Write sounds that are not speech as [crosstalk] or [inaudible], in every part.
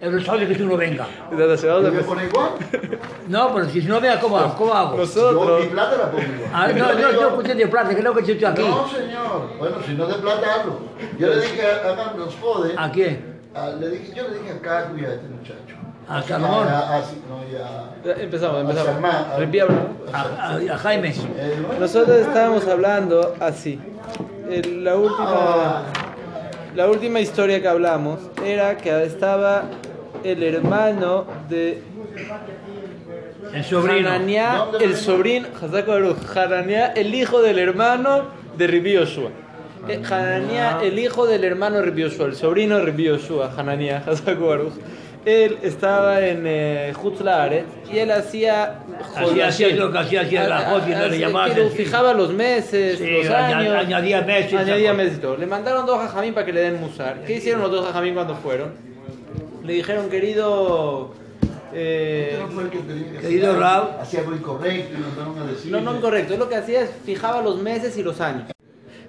El responsable que tú no venga. ¿Yo igual? No, pero si no venga, ¿cómo, hago? ¿Cómo hago? Yo Nosotros. mi plata la pongo igual. Ah, no, no, yo escuché de plata, lo que he hecho aquí. No, señor. Bueno, si no de plata hablo. Yo le dije, hagan, nos jode. ¿A quién? Ah, le dije, yo le dije a Caco y a este muchacho. ¿A Salomón? A, a- a- sí, no, a- Ya, Empezamos, a empezamos. A-. A, a- a Jaime. Eh, Nosotros estábamos hablando así. El- la última la última historia que hablamos era que estaba el hermano de El sobrino. Hananiah, el sobrino, Hananiah, el hijo del hermano de Rabbi Yoshua. Eh, Hananiah, el hijo del hermano de Rabbi Yoshua, el sobrino de Rabbi [laughs] Baruch. Él estaba en eh, y él hacía Hacía- hacía lo que hacía, hacía la Jot y no le llamaba así. Fijaba los meses, Sí, los años. añadía meses, Añadía meses y todo. Le mandaron dos jajamín para que le den musar. ¿Qué hicieron los dos jajamín cuando fueron? Le dijeron, querido... eh, Querido Rab. Hacía algo incorrecto y nos daban a decir. No, no incorrecto. Él lo que hacía es fijaba los meses y los años.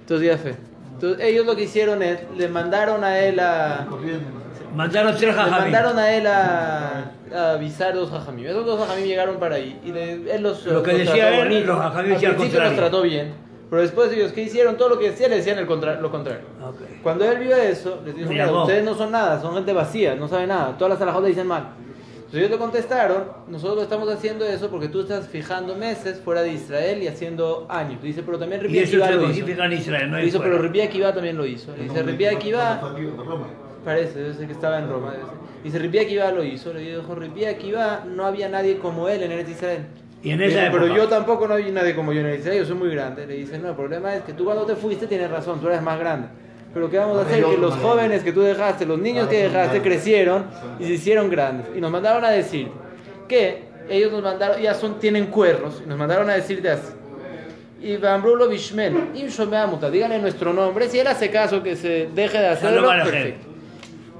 Entonces ya fe. Entonces ellos lo que hicieron es, le mandaron a él a... Corriendo. Mandaron tres Le jajamín. mandaron a él a, a avisar dos jajamim. Esos dos jajamim llegaron para ahí. Y le- él los, Lo que los decía trató él, bonito. los jajamim decían principio los contrario. trató bien. Pero después ellos, ¿qué hicieron? Todo lo que decía le decían el contra- lo contrario. Ok. Cuando él vio eso, les dijo, mira, ustedes no son nada, son gente vacía, no saben nada. Todas las alajotas dicen mal. Entonces ellos le contestaron, nosotros estamos haciendo eso porque tú estás fijando meses fuera de Israel y haciendo años. Dice, pero también Rabbi Akiva lo hizo. en Israel, no hizo, pero Rabbi Akiva también lo hizo. Le dice, Rabbi Akiva... Parece, debe ser que estaba en Roma. ser. Dice, Rabbi Akiva lo hizo. Le dijo, Rabbi Akiva no había nadie como él en Eretz Israel. Y en esa dijo, pero yo tampoco no había nadie como yo en Eretz Israel, yo soy muy grande. Le dice, no, el problema es que tú cuando te fuiste tienes razón, tú eres más grande. Pero ¿qué vamos a hacer? Que los jóvenes que tú dejaste, los niños que dejaste, crecieron y se hicieron grandes. Y nos mandaron a decir que ellos nos mandaron, ya son, tienen cuernos, y nos mandaron a decirte así. Y Bambrulo Bishmel, Im Shomea Muta, díganle nuestro nombre, si él hace caso que se deje de hacerlo, perfecto.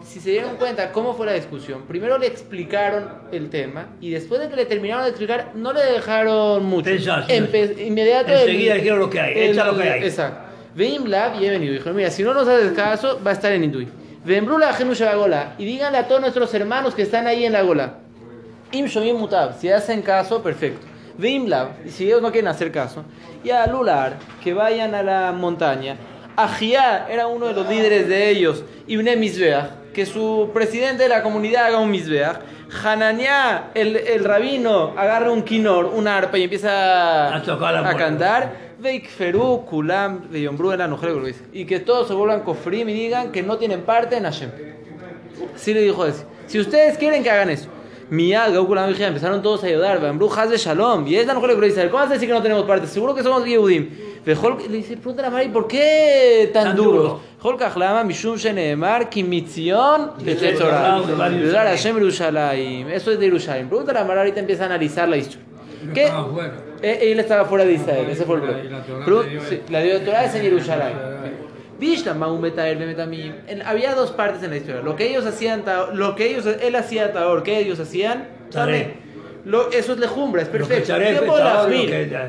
Si se dieron cuenta cómo fue la discusión, primero le explicaron el tema y después de que le terminaron de explicar, no le dejaron mucho. Empe- inmediato Enseguida el- dijeron lo que hay, echa lo que hay. Exacto. Veim Lab y he venido. Dijo, mira, si no nos haces caso, va a estar en Indui. Vembrula Genu Gola. Y díganle a todos nuestros hermanos que están ahí en la Gola. Im Shomim Mutab. Si hacen caso, perfecto. Veim Lab. Si ellos no quieren hacer caso. Y a Lular, que vayan a la montaña. Ajía era uno de los líderes de ellos. Ibne Mizbeach. Que su presidente de la comunidad haga un Mizbeach. Hananiah, el, el rabino, agarra un kinor, una arpa y empieza A tocar a cantar. Veikferu, Kulam, Veyombru, la. Y que todos se vuelvan kofrim y digan que no tienen parte en Hashem. Sí le dijo así. Si ustedes quieren que hagan eso. Miyad, Gaukulam, empezaron todos a ayudar. Veyombru, Haz de Shalom. Y es la mujer dice. ¿Cómo vas a decir que no tenemos parte? Seguro que somos Yehudim. Le dice, pregúntale a Mari, ¿por qué tan, Tan duros? Yerushalayim. Eso es de Yerushalayim. Pregúntale a Mari, ahorita empieza a analizar la historia. ¿Qué? Estaba fuera. Eh, Él estaba fuera de Israel, ese fue el problema. la dio dio Torah es en. [laughs] En- Había dos partes en la historia. Lo que ellos hacían, lo que ellos, él hacía Taor, que ellos hacían, también. Lo, eso es lejumbra, es Lo perfecto. lo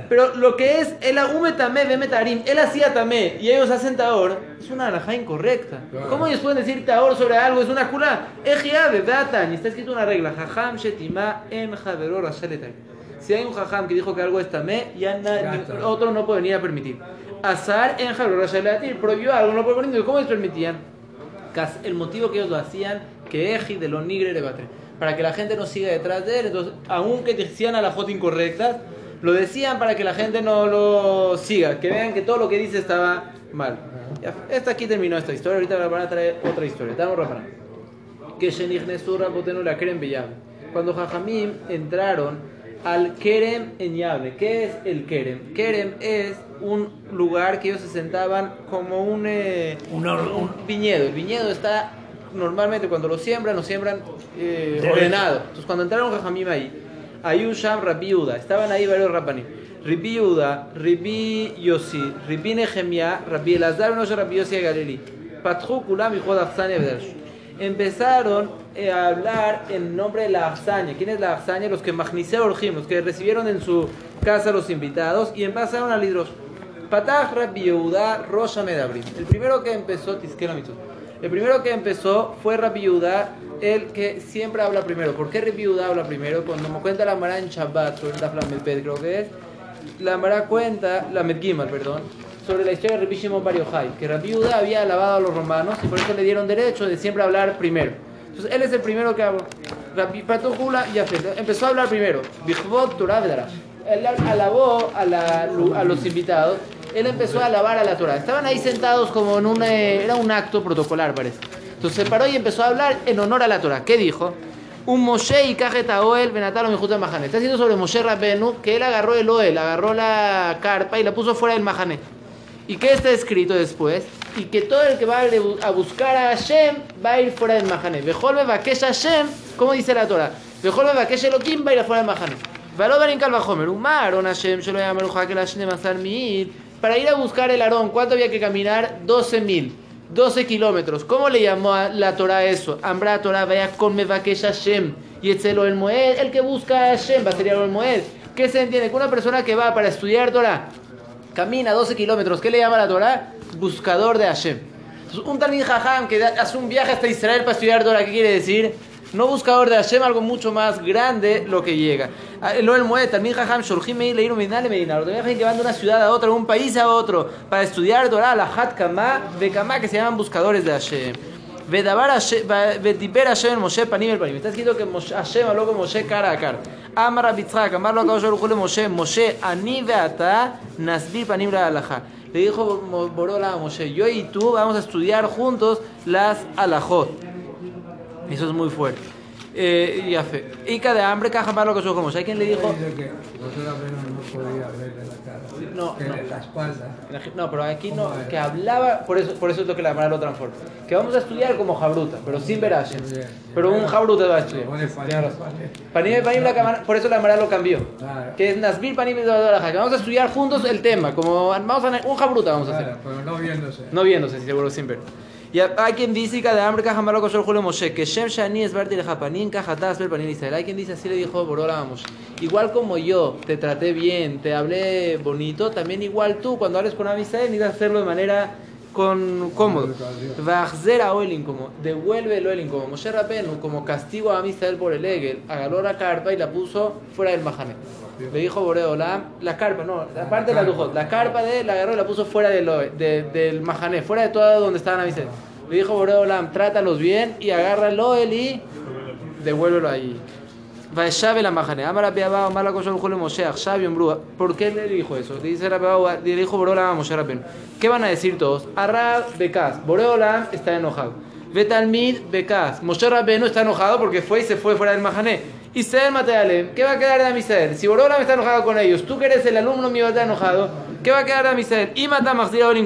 Pero lo que es el Aume Tamé, Bemetarim, él hacía Tamé y ellos hacen Taor, es una alajá incorrecta. ¿Cómo ellos pueden decir Taor sobre algo? Es una culá. Ejiabe, Beatan, y está escrito una regla. Jajam, Shetima, En, Javeror. Si hay un jajam que dijo que algo es tamé, ya otro no puede venir a permitir. Azar en Javeror, prohibió algo, no puede permitir. ¿Cómo les permitían? El motivo que ellos lo hacían, que Eji de los nigre le batre. Para que la gente no siga detrás de él. Entonces, aunque decían a la foto incorrectas, lo decían para que la gente no lo siga. Que vean que todo lo que dice estaba mal. Ya, esta aquí terminó esta historia. Ahorita van a traer otra historia. Estamos rapando que la Kerem. Cuando Jajamim entraron al Kerem en Yable. ¿Qué es el Kerem? Kerem es un lugar que ellos se sentaban como un, eh, un- un viñedo. El viñedo está normalmente cuando lo siembran, lo siembran eh, ordenado. Entonces cuando entraron Jajamim ahí, Ayusham Rabbi Yehuda, estaban ahí varios Rabbanim. Rabbi Yehuda, Rabbi Yossi, Rabbi Nehemia, Rabbi Elazar, no Rabbi Yossi Galili. Patru Kulam y Afsania. Empezaron eh, a hablar en nombre de la Afsania. ¿Quién es la Afsania? Los que Magniseo Orjim, los que recibieron en su casa a los invitados y empezaron a lidros. Patach Rabbi Yehuda Rosh Medabrim. El primero que empezó Tisquera Mitzvot. El primero que empezó fue Rabbi el que siempre habla primero. ¿Por qué Rabbi habla primero? Cuando me cuenta la Mara en Shabbat, sobre Lamed Bet, creo que es, la Mara cuenta, la Medgimal, perdón, sobre la historia de Rabbi Shimon Bar Yochai, que Rabbi había alabado a los romanos y por eso le dieron derecho de siempre hablar primero. Entonces él es el primero que habla. Rabbi Patujula y empezó a hablar primero. Bichvot Torah. Él alabó la- a los invitados. Él empezó a alabar a la Torah. Estaban ahí sentados como en un... eh, era un acto protocolar, parece. Entonces se paró y empezó a hablar en honor a la Torah. ¿Qué dijo? Un Moshe y Kajeta Oel Benatalo Mejuta Mahané. Está diciendo sobre Moshe Rabbenu que él agarró el Oel, agarró la carpa y la puso fuera del Mahané. ¿Y qué está escrito después? Y que todo el que va a buscar a Hashem va a ir fuera del Mahané. Bejolbe Bakesh Hashem, ¿cómo dice la Torah? Bejolbe Bakesh Elohim va a ir fuera del Mahané. Valor en Calvajomer, un Aarón Hashem, yo lo llamo que la Hashem de Mazar Mi'ir. Para ir a buscar el Aarón, ¿cuánto había que caminar? 12 mil. 12 kilómetros. ¿Cómo le llamó a la Torah eso? Ambra Torah vaya con Mevakesh Hashem. Y Etzelo el Moed, el que busca a Hashem va a ser el Moed. ¿Qué se entiende? Que una persona que va para estudiar Torah camina 12 kilómetros. ¿Qué le llama la Torah? Buscador de Hashem. Entonces, un Talmid Jajam que hace un viaje hasta Israel para estudiar Torah, ¿qué quiere decir? No buscador de Hashem, algo mucho más grande lo que llega. Ah, Lo el Moed, Talmid Jajam, Shorjim Leir, Medina, Le Medina. Los Talmid Jajam que van de una ciudad a otra, de un país a otro, para estudiar Torah, la Hat Kama, de Kama, que se llaman buscadores de Hashem. Vedabar Vetiper Hashem el Moshe Panim el Panim. Está escrito que Hashem habló con Moshe cara a cara. Amar Rabitzhak, Amar lo acabó de Moshe, Moshe, Ani Beata, Nasbir Panim la Alajá. Le dijo Borola a Moshe, yo y tú vamos a estudiar juntos las alajot. Eso es muy fuerte. Eh, ya fe. Ica de hambre, caja para lo que como. ¿Hay quien le dijo? Que no podía verle la cara. No, que no. la espalda. No, pero aquí no, que hablaba, por eso, por eso es lo que la Mara lo transforma. Que vamos a estudiar como Jabruta, pero sin ver a Hashem. Muy bien. Pero un Jabruta va a estudiar. Panim, panim. La cámara- por eso la Mara lo cambió. Que es Nasbir Panim que vamos a estudiar juntos el tema, como vamos a un Jabruta vamos a hacer. Pero no viéndose. No viéndose, seguro sin ver. Y hay quien dice que de hambre caja malo con Julio Moshe, que Shem Shani es Barti Japanín, caja tas ver panín Israel. Hay quien dice así le dijo Borola a Moshe. Igual como yo te traté bien, te hablé bonito, también igual tú cuando hables con Am Israel necesitas hacerlo de manera con cómodo. A Oelin como devuelve el Oelin como Moshe Rabenu como castigo a Am Israel por el Egel, agarró la carpa y la puso fuera del Mahané. Le dijo Boreolam, la carpa, no, la parte de la Lujot, la carpa de él la agarró y la puso fuera del, de- del Mahané, fuera de todo donde estaban Am Israel. Le dijo Boreolam, trátalos bien y agarra el Oel y devuélvelo ahí. Vaeshabe la Mahané, Amara Beabá, Amara Kosher Julio Moshe, Akshav Brúa. ¿Por qué le dijo eso? Le dice le dijo Boreolam a Moshe Rabbeinu. ¿Qué van a decir todos? Arab Bekas, Boreolam está enojado. Betalmid Bekas, Moshe Rabbeinu está enojado porque fue y se fue fuera del Mahané. Israel Matealem, ¿qué va a quedar de Amisael? Si Boreolam está enojado con ellos, tú que eres el alumno mío está enojado, ¿qué va a quedar de Amisael? Y mata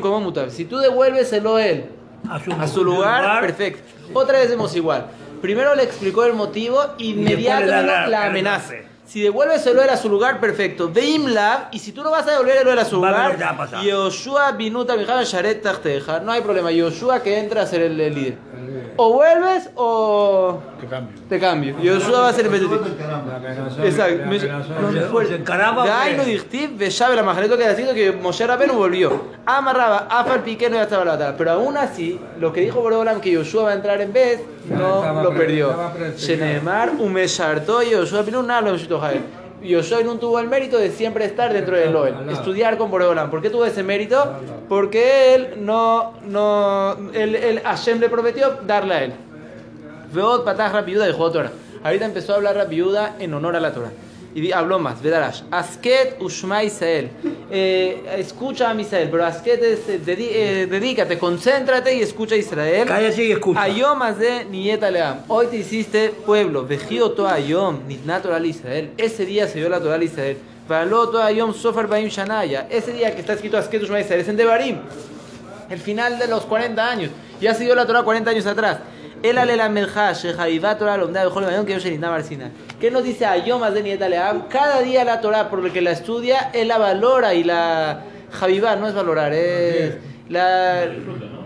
como mutab. Si tú devuelves el Oel A su, a su lugar, perfecto. Otra vez hemos igual. Primero le explicó el motivo, inmediatamente la, da la- amenaza. Si devuelves el a su lugar, perfecto. Veim Lav, y si tú no vas a devolver el a su lugar. Yoshua Binuta Sharet Tachteja. No hay problema. Yoshua que entra a ser el, el líder. O vuelves o Que cambio. te cambio. Yoshua va a ser el amenazó. Exacto. Se- encaraba, De ¿o ahí qué? no dichtiv, Beshabe la majaneto que decir que Moshe Rabenu volvió. Amarraba, Afal Piqué no ya estaba la batalla. Pero aún así, lo que dijo Borolam que Yoshua va a entrar en vez, no lo perdió. Shenemar, Umesharto, Yoshua Pinu, nada lo Jael. Yoshua no tuvo el mérito de siempre estar dentro del Loel, estudiar con Boreolam. ¿Por qué tuvo ese mérito? Porque él no, no, él, él, Hashem le prometió darle a él. Veod patah rapiuda dejó Torah. Ahorita empezó a hablar rapiuda en honor a la Torah. Y habló más, Vedarash. Asket Ushma Israel. Eh, escucha a Misael, pero Asket es eh, eh, dedícate, concéntrate y escucha a Israel. Cállate y escucha. Ayom de Nieta Leam. Hoy te hiciste pueblo. Vejío to Ayom, Nitna Torah al Israel. Ese día se dio la Torah al Israel. Való to Ayom Sofar Baim Shanaya. Ese día que está escrito Asket Ushma Israel es en Devarim el final de los 40 años. Ya se dio la Torah 40 años atrás. El alela melja, shejaivá Torah lomda bejol mayom que yo shenitna marcina. ¿Qué nos dice Ayomas de Nieta Leam? Cada día la Torah, por lo que la estudia, él la valora y la javivá no es valorar, es la,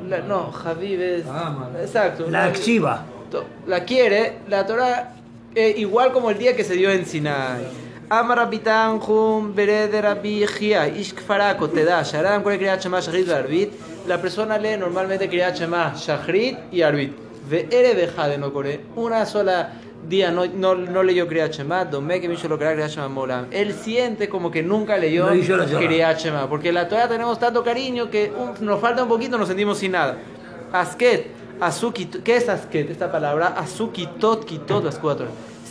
la- no, Javib es Ah, exacto. La. To- la quiere, la Torah, eh, igual como el día que se dio en Sinai. Amar Rabitan Jum Bered Rabbi Gia Ish Kfarako Teda Sharam Kore Kriyat Shema Shachrit Barbit La persona lee normalmente Kriyat Shema, Shachrit y Arbit. Ve ere beja de no core. Una sola día no, no, no leyó Kriyat Shema, Domé que Misho lo Shema Molam. Él siente como que nunca leyó No porque la Torah tenemos tanto cariño que un- nos falta un poquito, nos sentimos sin nada. Asket, Azukit, ¿qué es Asket? Esta palabra, Azukitot, Kitot, las cuatro.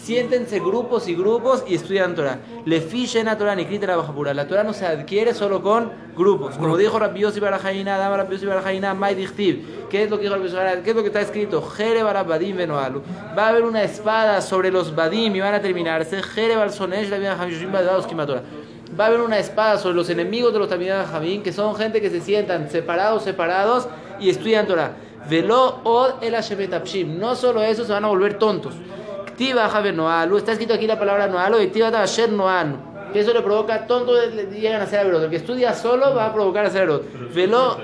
Siéntense grupos y grupos y estudian Torah. Le fichen a Torah ni la baja pura. La Torah no se adquiere solo con grupos. Como dijo Rabbi Yossi Barajaina, Dama Rabbi Yossi Barajaina, Mai Dichtiv. ¿Qué es lo que dijo Yossi Barajaina? ¿Qué es lo que está escrito? Jere Barabadim Benoalu. Va a haber una espada sobre los Badim y van a terminarse. Jere Balsonesh, la vida Hamishim Badados Kimatora. Va a haber una espada sobre los enemigos de los Tamidad Jamín, que son gente que se sientan separados, separados y estudian Torah. Velo od el. No solo eso, se van a volver tontos. Ktiva Javer Noalu. Está escrito aquí la palabra Noalu y Ktiva Asher Noanu. Que eso le provoca tonto, le llegan a ser averot. El que estudia solo va a provocar a ser averot. Velo.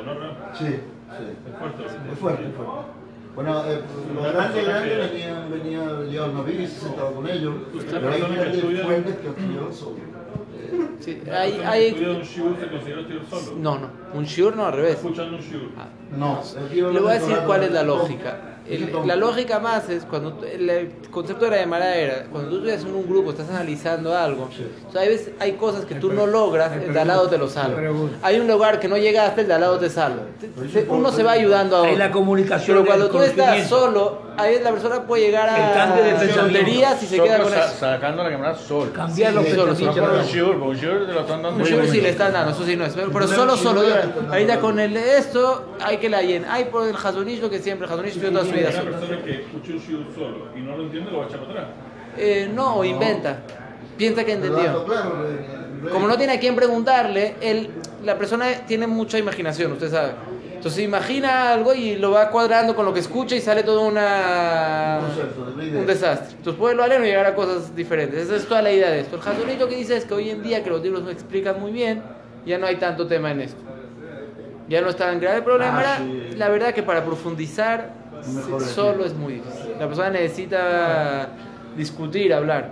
Sí, sí. Es fuerte, es fuerte. Bueno, eh, los grandes grandes venían, venían León Novis, sentado con ellos, pero hay gente fuerte que estudió solo. Sí, hay, hay, un shiur se considera solo. no, no. Un shiur no al revés. Escuchando un shiur. No, aquí Le voy a decir cuál es la lógica. El- la lógica más es cuando el, concepto de la llamada era cuando tú estudias en un grupo, estás analizando algo. O sea, hay, veces, hay cosas que tú no logras, el de al lado te lo salva. Hay un lugar que no llegaste, el de al lado te salva. Uno se va ayudando a Hay otro. la comunicación. Pero cuando tú estás solo, ahí la persona puede llegar El cambio de a tonterías y se queda con eso. Sacando la cámara sol. Cambiar los Sí, solo, solo. No por un un te lo están dando. Un sí le están dando, eso sí no es. Pero, pero solo, solo. yo- ahorita con el esto hay que la llenen. Hay por el Hazonish lo que siempre, el Hazonish estudió toda su vida Una solo. persona que escucha un shiur solo y no lo entiende lo va a echar para atrás. Eh, no, o inventa. Piensa que entendió. Como no tiene a quién preguntarle, él, la persona tiene mucha imaginación, usted sabe. Entonces imagina algo y lo va cuadrando con lo que escucha y sale todo una, un desastre. Entonces puede lo aleno y llegar a cosas diferentes. Esa es toda la idea de esto. El lo que dice es que hoy en día que los libros no explican muy bien, ya no hay tanto tema en esto. Ya no es tan grave el problema. Ah, sí. La verdad que para profundizar Mejor solo decir. es muy difícil. La persona necesita discutir, hablar.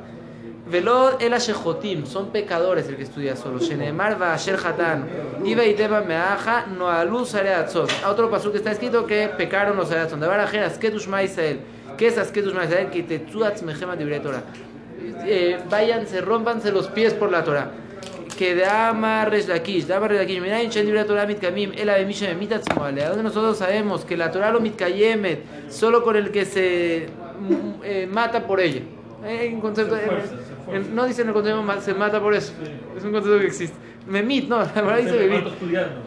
Velod el Ashejotim, son pecadores el que estudia solo. Shenemar va Asher Hatan, Iba y Teba Meaja, Noalu Sareatzon. A otro paso que está escrito que pecaron los Sareatzon. De Barajer, Asketush Maisael. ¿Qué es Asketush Maisael? Que te tuatz mejema de Torah. Eh, váyanse, rompanse los pies por la Torah. Que de Ama Resh Lakish, de Ama Resh Lakish, Mira Inchen Libre Torah Mitkamim, El Abemisha Memitat Smoale. Donde nosotros sabemos que la Torah lo Mitkayemet, solo con el que se mm, eh, mata por ella. Hay un concepto, Se esfuerza. no dice en el concepto se mata por eso. Es un concepto que existe. Memit, no, [laughs] la verdad dice Memit.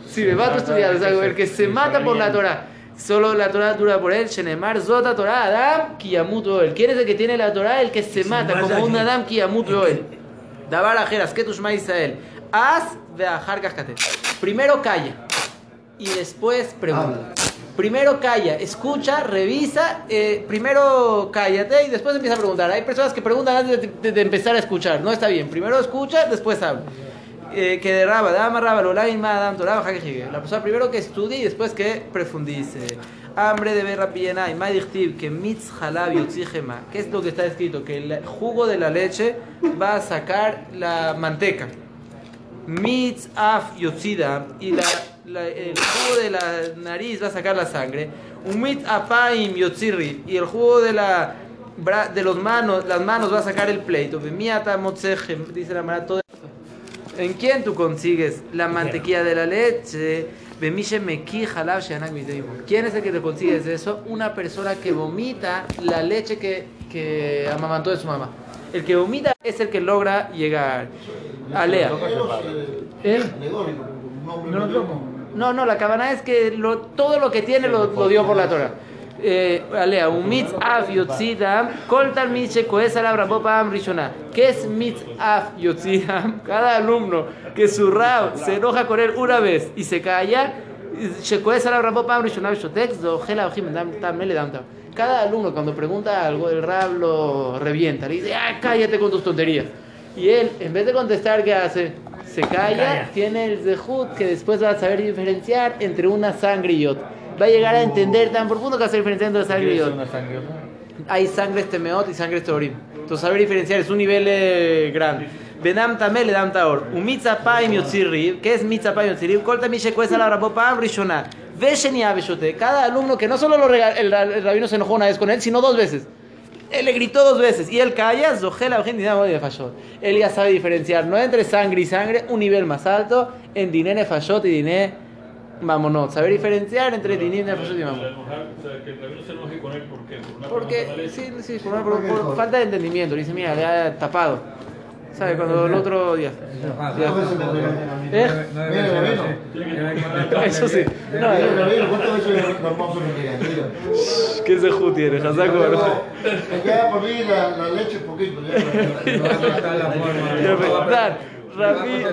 Sí, a estudiar, o sea, el que se mata por la Torah. Solo la Torah dura por él, Shenemar, Zota Torah, Adam, Kiyamut Oel. ¿Quién es el que tiene la Torah? El que se mata, mata como un. Adam, Kiyamut [laughs] Oel. Dabar Ajeras, Ketushma Israel. Haz de Ajar Cascate. Primero calla y después pregunta. Primero calla, escucha, revisa, eh, primero cállate y después empieza a preguntar. Hay personas que preguntan antes de, empezar a escuchar, no está bien. Primero escucha, después habla. Eh, que de Raba, Dama Raba, Torah, Hagejige. La persona primero que estudie y después que profundice. Hambre de ver rapillena y Madichtib, que mitz halab yotzigema. ¿Qué es lo que está escrito? Que el jugo de la leche va a sacar la manteca. Mitz af yotzida y la, la- el jugo de la nariz va a sacar la sangre. Un mitz apaim yotzirri y el jugo de la de los manos, las manos va a sacar el pleito. Dice la mara todo esto. ¿En quién tú consigues la mantequilla de la leche? ¿Quién es el que te consigues eso? Una persona que vomita la leche que, que amamantó de su mamá. El que vomita es el que logra llegar. Alea. ¿Eh? Alegórico, un hombre No lo medio- tomo. No, no, la cabana es que lo- todo lo que tiene lo, lo dio por la Torah. Eh, alea, un mitz af yotzidam, kol talmid shekoes alav rabo pa'am rishona. ¿Qué es mitz af yotzidam? [laughs] Cada alumno que su rab se enoja con él una vez y se calla, shekoes alav rabo pa'am rishona bishotek, zohela ojim dam tam mele dam tam. Cada alumno cuando pregunta algo, el rab lo revienta, le dice, ah, cállate con tus tonterías. Y él, en vez de contestar, ¿qué hace? Se calla, tiene el zehut que después va a saber diferenciar entre una sangre y otra. Va a llegar a entender tan profundo que va a saber diferenciar entre sangre y otra. una Hay sangre temeot y sangre teorim. Entonces, saber diferenciar es un nivel eh, grande. Benam tamel le dam taor. Un mitzapayim yotzirriv. ¿Qué es mitzapayim yotzirriv? Kol tamid shekues ala rabo pa'am rishona. Veshen y Abeshote. Cada alumno que no solo lo rega- el, el rabino se enojó una vez con él, sino dos veces. Él le gritó dos veces y él calla, Zohela gente de Fashot. Él ya sabe diferenciar, no entre sangre y sangre, un nivel más alto, en Diné Fashot y Diné Mamonot. Saber diferenciar entre Diné Fashot y Mamonot. enojar, o sea, que el rabino se enoje con él, ¿por qué? Por una Porque, sí, sí, por, por- por falta de entendimiento. Le dice, mira, le ha tapado. ¿Sabe? Cuando el otro día. ¿Eh? Eso sí. No, eh, Rabino, ¿cuántas veces nos vamos a regañar? ¿Qué se ju tiene? Me queda por mí la, la leche un poquito. Ya, Rabbi-.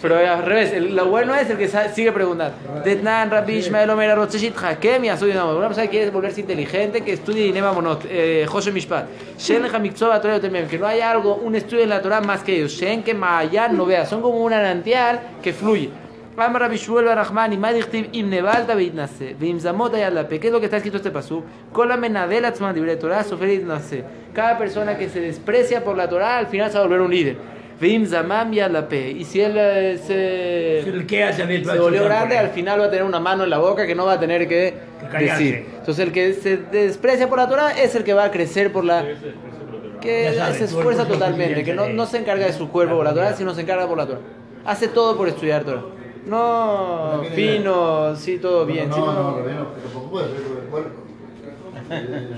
Pero al revés, el- lo bueno es el que sigue preguntando. Detnan, Rabbi Ishmael Omer Arotzeshit Hakem y Azuy Una persona que quiere volverse inteligente, que estudie Dinema Monot, eh, José Mishpat. Shen Hamikzova Torah que no hay algo, un estudio en la Torah más que ellos. Shen que Mayan no vea, son como un anantial que fluye. Amar Rabbi Shmuel Barahman y Madichtiv Im Nevalta Beitnase, Veim Zamot Ayalape. ¿Qué es lo que está escrito este pasú? Kola Menadel Atzman Libre Torah Sofer. Cada persona que se desprecia por la Torah al final se va a volver un líder. Veim Zamam Yalape. Y si él eh, se ¿Qué hace el se volvió grande, al final va a tener una mano en la boca que no va a tener que decir. Entonces el que se desprecia por la Torah es el que va a crecer por la... que sabes, se esfuerza totalmente, que no, no se encarga de su cuerpo por la Torah, sino se encarga por la Torah. Hace todo por estudiar Torah. No fino, sí, todo bien. No, sí, no, no- no, Rabino, tampoco puede ser con el cuerpo. Eh,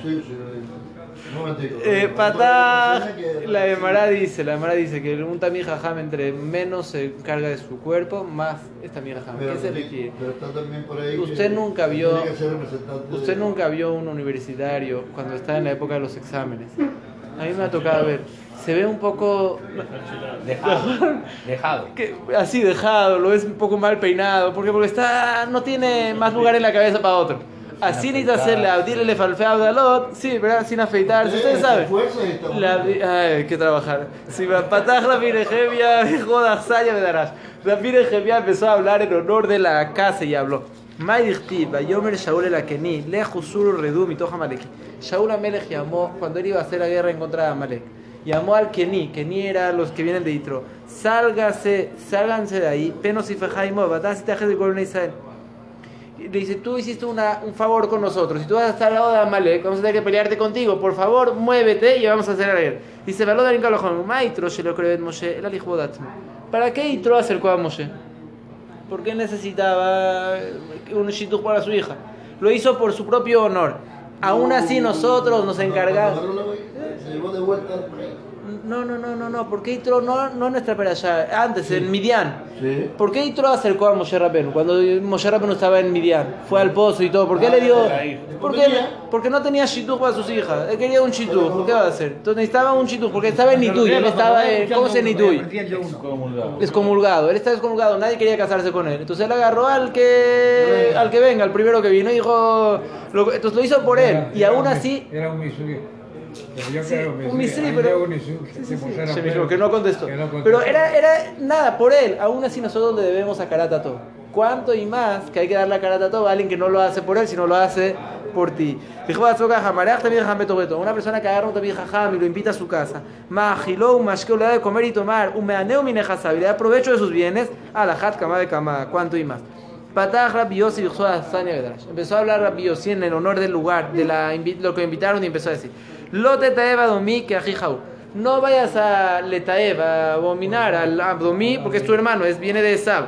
Eh, Rabino. Patá, la Emara dice, la Emara dice que un tamí jajam entre menos se encarga de su cuerpo, más es tamí jajam. ¿Qué se Usted nunca vio- Usted nunca vio un universitario cuando está en la época de los exámenes. A mí me ha tocado ver. Se ve un poco Dejado. Dejado. que- así dejado, lo ves un poco mal peinado. ¿Por qué? Porque está, no tiene más lugar en la cabeza para otro. Así necesita hacerle abdirle falfe abdalot, sí, ¿verdad? Sin afeitarse, ustedes saben. La, ay, que trabajar. Si me pataj la virejevia, [laughs] joda, saya me darás. La virejevia empezó a hablar en honor de la casa y habló. Maidichtiv, Bayomer Shaul el Akeni, Lejusuru Redum y Toja Malek. Shaul Amelech llamó, cuando él iba a hacer la guerra en contra de Amalek, llamó al Keni, Keni era los que vienen de Itro. Sálgase, sálganse de ahí, penos y fejaimo, batás y tajes de Israel. Le dice, tú hiciste una, un favor con nosotros. Si tú vas a estar al lado de Amalek, vamos a tener que pelearte contigo. Por favor, muévete y vamos a hacer la guerra. Dice. ¿Para qué Itro acercó a Moshe? ¿Por qué necesitaba un shidduch para su hija? Lo hizo por su propio honor. Aún así nosotros nos encargamos... Se llevó de vuelta al. No, no, no, no, no. ¿Por qué Itro no, no en nuestra allá? Antes, en Midian. Sí. ¿Por qué Itro acercó a Moshe Rabenu cuando Moshe Rabenu estaba en Midian? Fue al pozo y todo. ¿Por qué le dio? ¿Por qué? Porque no tenía shidduch para sus hijas. Él quería un. ¿Por qué va a hacer? Entonces necesitaba un shidduch porque estaba en Nituy. Él estaba en... ¿Cómo se Nituy? Excomulgado. Él estaba excomulgado. Nadie quería casarse con él. Entonces él agarró al que al que venga, al primero que vino y dijo... lo- entonces lo hizo por él. Y aún así... Era un. Pero yo Sí, creo un misri, Ahí pero- Sí, sí, se mismo, que no contestó. que no contestó. Pero era, era nada por él. Aún así nosotros le debemos a Karata todo. ¿Cuánto y más que hay que darle a Karata todo a alguien que no lo hace por él, sino lo hace por ti? Tobeto. Una persona que agarra un también jajam y lo invita a su casa. Majiló, un mashkeo, le da de comer y tomar. Un meaneo minejasab y le da provecho de sus bienes. A la hat kama de kama. ¿Cuánto y más? Empezó a hablar Rabbi en el honor del lugar, de la, lo que invitaron y empezó a decir: No vayas a letaev, a abominar al abdomí, porque es tu hermano, es, viene de Esab.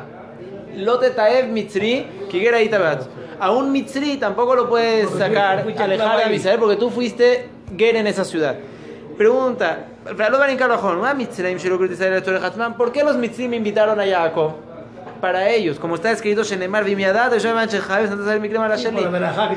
Lote taev mitzri, kigera itabat. A un mitzri tampoco lo puedes sacar, alejar de ahí. Israel, porque tú fuiste ger en esa ciudad. Pregunta. ¿por qué los mitzrim invitaron a Jacob? Para ellos, como está escrito,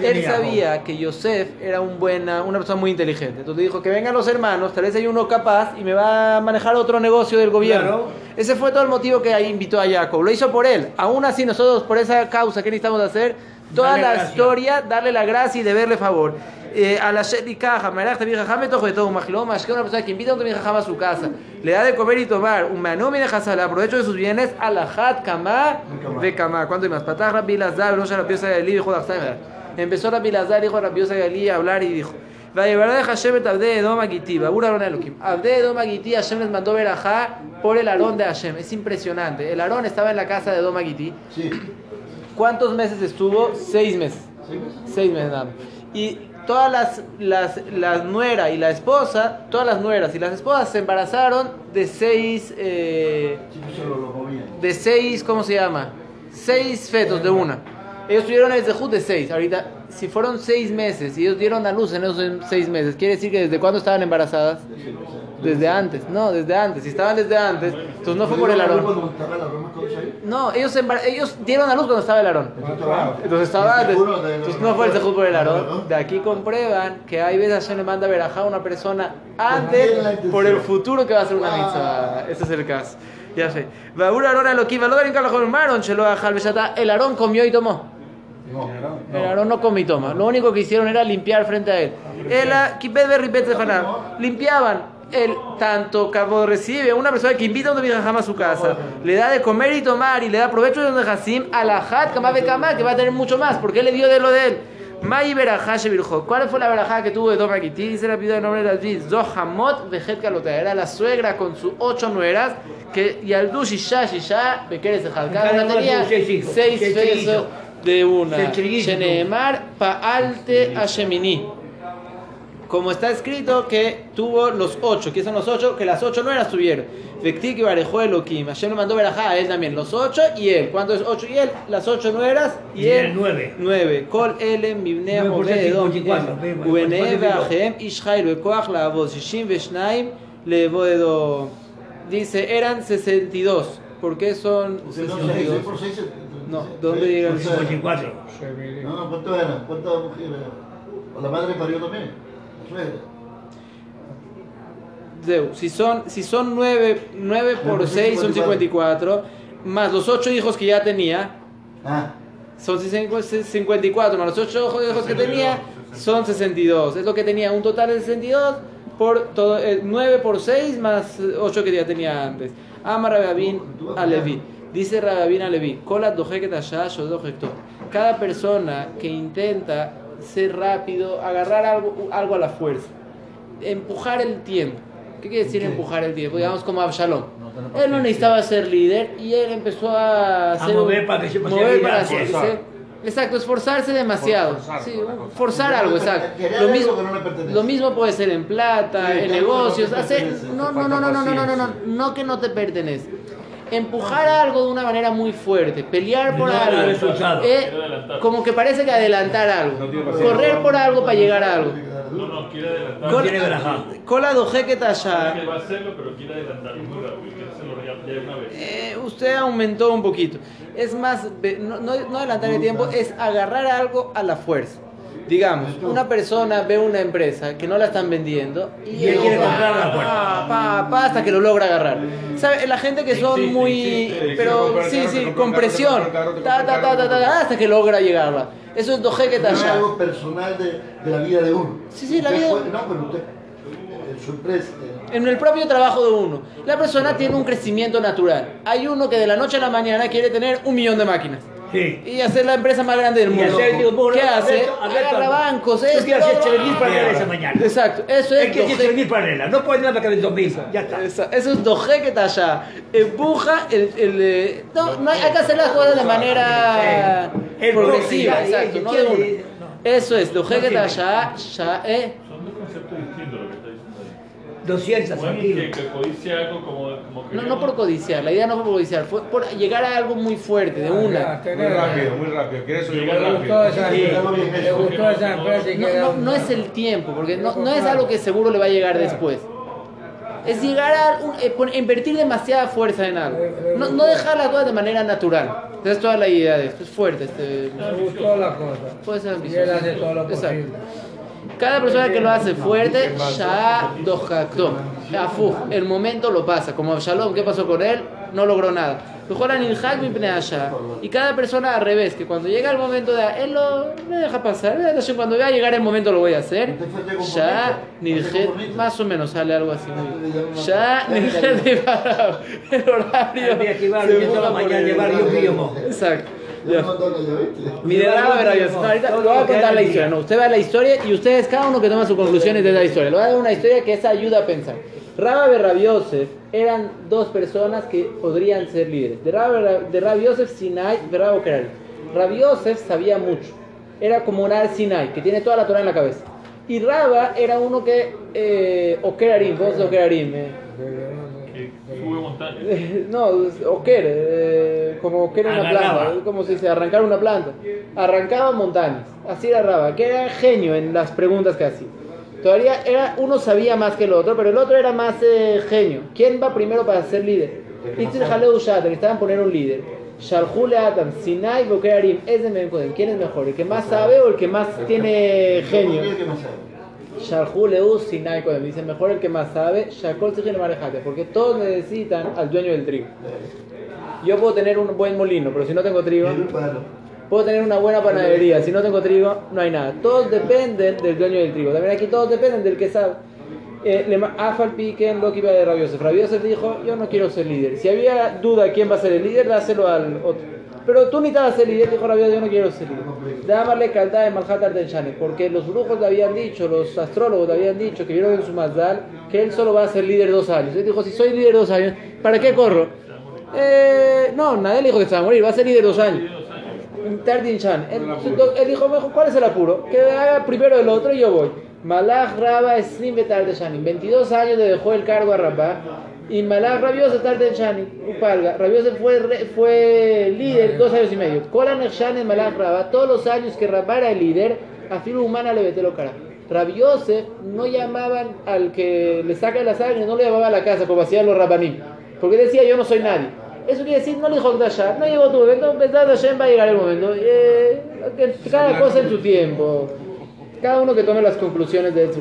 Él sabía que Yosef era un buena, una persona muy inteligente. Entonces dijo que vengan los hermanos, tal vez hay uno capaz y me va a manejar otro negocio del gobierno. Claro. Ese fue todo el motivo que ahí invitó a Jacob. Lo hizo por él. Aún así, nosotros, por esa causa, ¿qué necesitamos hacer? Toda Darle la gracia. historia, darle la gracia y deberle favor. Eh, a la Shelikaja, Marach también jajame tojo de todo, majiloma, que una persona que invita a un también jajama a su casa, le da de comer y tomar, un manumi de le aprovecho de sus bienes, a la hat kama, ve kama. ¿Cuánto hay más? Patah Rabbi Lazar, no se la pieza de Eli, dijo Dachsaimer. Empezó Rabbi Lazar, hijo de Rabbi Gali, a hablar y dijo, Vayevará de Hashem et Abde Edom Agiti, Babura Aron Elohim. Abde Edom Agiti, Hashem les mandó ver por el Aarón de Hashem. Es impresionante. El Aarón estaba en la casa de Edom Agiti Sí. ¿Cuántos meses estuvo? Seis meses. ¿Sí ves? Seis meses nada más. Y todas las, las, las nuera y la esposa, todas las nueras y las esposas se embarazaron de seis, eh, de seis, ¿cómo se llama? Seis fetos de una. Ellos tuvieron el zehut de seis. Ahorita, si fueron seis meses y ellos dieron a luz en esos seis meses, quiere decir que desde cuándo estaban embarazadas? Desde antes, no, desde antes. Si estaban desde antes, entonces no fue por el arón. Cuando estaba el arón, ¿cómo se ahí? No, ellos, embar- ellos dieron a luz cuando estaba el arón. Entonces estaba antes. Entonces no fue el sejud por el ¿no? arón. De aquí comprueban que hay veces Hashem le manda verajá a una persona antes por el futuro que va a ser una Ah. mitzvah. Ese es el caso. Ya sé. Aarón. El Aarón comió y tomó. No. El Aarón no comió y toma. Lo único que hicieron era limpiar frente a él. Berripet Zefaná. Limpiaban. El tanto cabo recibe una persona que invita a un jamás a su casa, le da de comer y tomar y le da provecho de donde Hasim a la Hat Kama Bekama, que va a tener mucho más, porque él le dio de lo de él. Mai Berajá Shevirjo. ¿Cuál fue la verajá que tuvo de Doma Kitty? Dice la pidió el nombre de las vidas. Zohamot Vejet Kalota. Era la suegra con sus ocho nueras. Que Yaldu Shisha Shisha Bekeres de una tenía seis pesos de una. Sheneemar Paalte Hashemini como está escrito que tuvo los ocho. ¿Qué son los ocho? Que las ocho no eran suyero. Vectik y Barejuelo, Kim. Hashem lo mandó verajá a él también. Los ocho y él. ¿Cuánto es ocho y él? Las ocho nueras y, y él. nueve. Nueve. Kol Elem, Mibnea, Obedom, Ubeneve, Ajem, Ishai, Bekoach, Laavoz, Shishim, Veshnaim, Levoedo. Dice, eran 62. ¿Por qué son 62? No, ¿dónde llega el 54? No, no, ¿cuánto era? ¿Cuántas mujeres? ¿O la madre parió también? Zeu, Si son, si son 9, 9 por por 6 son 54, más los 8 hijos que ya tenía, Ah, son 54, más los 8 hijos que tenía, son 62. Es lo que tenía, un total de 62 por todo, eh, 9 por 6 más 8 que ya tenía antes. Ama Rababin a Levi. Dice Rababin a Levi. Cada persona que intenta ser rápido, agarrar algo, algo a la fuerza, empujar el tiempo. ¿Qué quiere decir ¿Qué? empujar el tiempo? Digamos como Absalom. Él no necesitaba ser líder y él empezó a, hacer mover para que mover para hacerse- Exacto, esforzarse demasiado. Forzar, Sí, forzar. forzar algo, exacto. Lo mismo, no pertenece. lo mismo puede ser en plata, Sí, en no negocios, hacer no, no, no, no, no, no, no, no, no, no que no te pertenece. Empujar algo de una manera muy fuerte, pelear por No algo, eh, como que parece que adelantar algo, correr por algo para llegar a algo. No, no, quiere adelantar. No quiere. Cola doje que talla. que va a hacerlo, pero quiere adelantar muy rápido. Quiere hacerlo ya, ya de una vez. Eh, usted aumentó un poquito. Es más, no, no, no adelantar el tiempo, es agarrar algo a la fuerza. Digamos, una persona ve una empresa que no la están vendiendo y, Y él quiere pa, comprar a la fuerza. pa, pa, pa, hasta que lo logra agarrar. ¿Sabe? La gente que son Existe, muy. existe. Pero sí, carro, sí, con presión. hasta que logra llegarla. Eso es doje que es algo personal de, de la vida de uno. Sí, sí, la vida- puede- no, pero usted, en su empresa. eh, En el propio trabajo de uno. La persona tiene un crecimiento natural. Hay uno que de la noche a la mañana quiere tener un millón de máquinas. Sí. y hacer la empresa más grande del mundo. hacer, digo, bueno, ¿Qué hace? Agarra bancos, esto, lo otro. 3.000 paneles esa mañana. Exacto, eso Es es que 3.000 paneles. No puede nada que de 2.000. Ya está. Esa- Eso es doje que talla. Empuja el. el, eh, no, no hay, hay que hacer las cosas de manera El progresiva, progresiva, exacto, no de una. Eso es, doje que talla, ya, eh. Son dos conceptos distintos lo que está diciendo ahí. 200, O alguien que, tranquilo. que codicia algo como, como que. No, no por codiciar, la idea no fue por codiciar, fue por llegar a algo muy fuerte, de una. Muy rápido, muy rápido. Quiere subir muy Llegar rápido. rápido. gustó esa, Sí. le gustó esa empresa y No, no, es el tiempo, porque no, no es algo que seguro le va a llegar después. Es llegar a un- eh, invertir demasiada fuerza en algo. No, no dejar las cosas de manera natural. Esa es toda la idea de esto. Es fuerte. Este, Le gustó la cosa. puede ser Y ambicioso. él hace todo lo Exacto. Cada persona que lo hace fuerte, ya dojactó. Afu, el momento lo pasa. Como Absalom, ¿qué pasó con él? No logró nada. Y cada persona al revés, que cuando llega el momento de él lo me deja pasar. Cuando vea llegar el momento lo voy a hacer. Ya, ni dije, más o menos sale algo así. Ya, ni dije de parado. [laughs] El horario. Se yo. Mi de brava, pero yo- no, ahorita lo voy a contar la historia. No, usted va a la historia y ustedes, cada uno que toma sus conclusiones de la historia. Le voy a dar una historia que esa ayuda a pensar. Raba y Rabbi Yosef eran dos personas que podrían ser líderes. De Raba, de Rabbi Yosef, Sinai y. Rabbi Yosef sabía mucho. Era como un Ar Sinai, que tiene toda la Torah en la cabeza. Y Raba era uno que, eh, Okerarim, vos de Okerarim, eh. [laughs] No, Oker, eh, como Oker una Agarraba. planta, como se dice, arrancar una planta. Arrancaba montañas, así era Raba, que era genio en las preguntas que hacía. Todavía era, uno sabía más que el otro, pero el otro era más eh, genio. ¿Quién va primero para ser líder? Itzir Haleu Shater, estaban poner un líder. Shalhule Atam, Sinai Bokerarim, es de Memkodem. ¿Quién es mejor? ¿El que más sabe o el que más tiene genio? Shalhu Leu Sinai. Dice mejor el que más sabe. Shakol Marejate. Porque todos necesitan al dueño del trigo. Yo puedo tener un buen molino, pero si no tengo trigo, puedo tener una buena panadería. Si no tengo trigo, no hay nada. Todos dependen del dueño del trigo. También aquí todos dependen del que sabe. Eh, Yosef. Rabbi Yosef dijo: Yo no quiero ser líder. Si había duda quién va a ser el líder, dáselo al otro. Pero tú necesitas ser líder, dijo Rabbi Yosef: Yo no quiero ser líder. Dámale calda de Malhat Ardenshane. Porque los brujos le habían dicho, los astrólogos le habían dicho que vieron en su Mazdal que él solo va a ser líder dos años. Él dijo: Si soy líder dos años, ¿para qué corro? Eh, no, nadie le dijo que se va a morir, va a ser líder dos años. Tardin Chan. Él, él dijo, mejor, ¿cuál es el apuro? Que haga primero el otro y yo voy. Malach Rabba Slim Betarde Shani. 22 años le dejó el cargo a Rabba. Y Malach Rabiosa Tarde Shani. Upalga. Rabiosa fue, fue líder dos años y medio. Kolan Shani Malach Rabba. Todos los años que Rabba era el líder, a filo humana le vetelo cara. Rabiose no llamaban al que le saca la sangre, no le llamaban a la casa como hacían los rabanim. Porque decía, yo no soy nadie. Eso quiere decir, no le dijo no llegó tu momento, Hashem va a llegar el momento. Eh, cada cosa en su tiempo. Cada uno que tome las conclusiones de eso.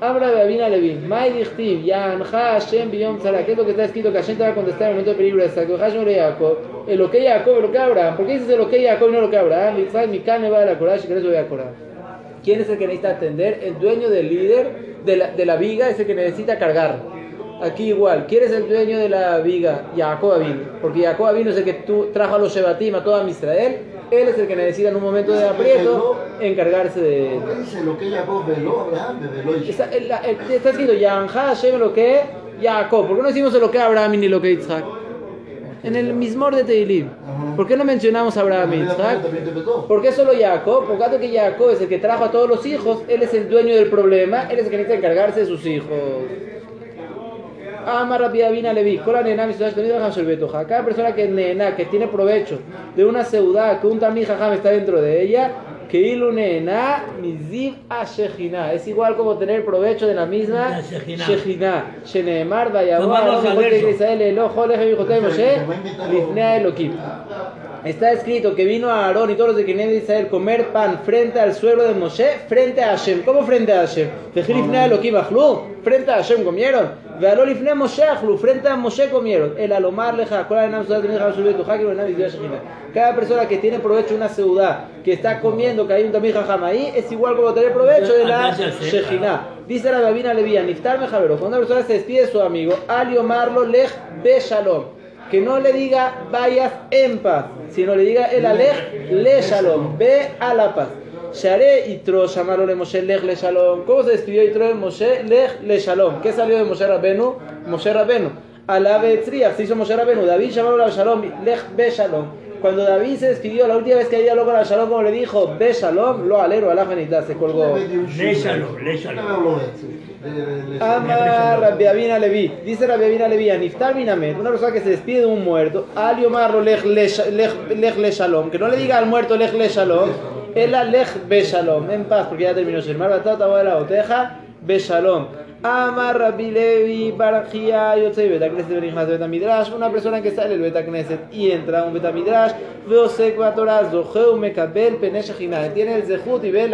Abra de Abina Levin, Mai Dichtiv, Yanha Hashem Biyom Tzara. ¿Qué es lo que está escrito? Que Hashem te va a contestar en el momento de peligro. Exacto. Hashem le Jacob. El que Jacob, lo que Abraham. ¿Por qué dices el que Jacob y no lo que Abraham? Yitzhak, Mikal, me va a la Korah, y que eso voy a Korah. ¿Quién es el que necesita atender? El dueño del líder de la, de la viga es el que necesita cargar. Aquí igual, ¿quién es el dueño de la viga? Jacob Avinu. Porque Jacob Avinu es el que tú, trajo a los Shebatim, a toda Israel. Él es el que necesita en un momento de aprieto encargarse de él. ¿Por qué dice lo que veló Abraham? veló y- Está, está escrito Yanha Hashem lo que Jacob. ¿Por qué no decimos lo que Abraham ni lo que Isaac? En el mismo de Teilim. ¿Por qué no mencionamos a Abraham y Isaac? ¿Por qué solo Jacob? Porque tanto que Jacob es el que trajo a todos los hijos, él es el dueño del problema, él es el que necesita encargarse de sus hijos. Ama rápida vina levi, cola nena, mis tenido betoja. Cada persona que nena, que tiene provecho de una seudá, que un tamí jajam está dentro de ella, que ilu nena, miziv a shejina. Es igual como tener provecho de la misma Shejina. que verso. Israel, Elojo, Leje, Moshe, Lifnea Elohim. Está escrito que vino a Aarón y todos los de Kenem de Israel comer pan frente al suelo de Moshe, frente a Hashem. ¿Cómo frente a Hashem? Achlu, frente a Hashem comieron. Frente a Moshe comieron. El alomar leja. Cada persona que tiene provecho de una seudá, que está comiendo, que hay un tamija ahí, es igual como tener provecho de la Shejina. Dice la Gabina Levía, Niftar Mejavero, cuando una persona se despide de su amigo, Aliomarlo Lej Be Shalom. Que no le diga vayas en paz, sino le diga el alej le shalom, ve a la paz. Share Itro llamarlo le Moshe lej le shalom. ¿Cómo se despidió Itro de Moshe lej le shalom? ¿Qué salió de Moshe Rabenu? Moshe Rabenu. Alabe se hizo Moshe Rabenu. David llamarlo la shalom, lej be shalom. Cuando David se despidió, la última vez que dialogó con la shalom, como le dijo, be shalom, lo alero, alá se colgó. Habló de eso. De- de- de- Ama Rabiabina Levi, dice Rabiabina Levi, Niftar Binamet, una persona que se despide de un muerto, Alio Marro lej le, lej- lej le shalom, que no le diga al muerto lej le shalom, ela lej be shalom, en paz, porque ya terminó su hermano, batata de la boteja, be shalom. Ama Rabbi Levi, Barajía, Yotzei, Betacneset, Benignas, Betamidrash, una persona que sale del Betacneset y entra a un Betamidrash, Veosek Batoraz, Zoheu, Mekabel, Pene Shechina, tiene el Zehut y ve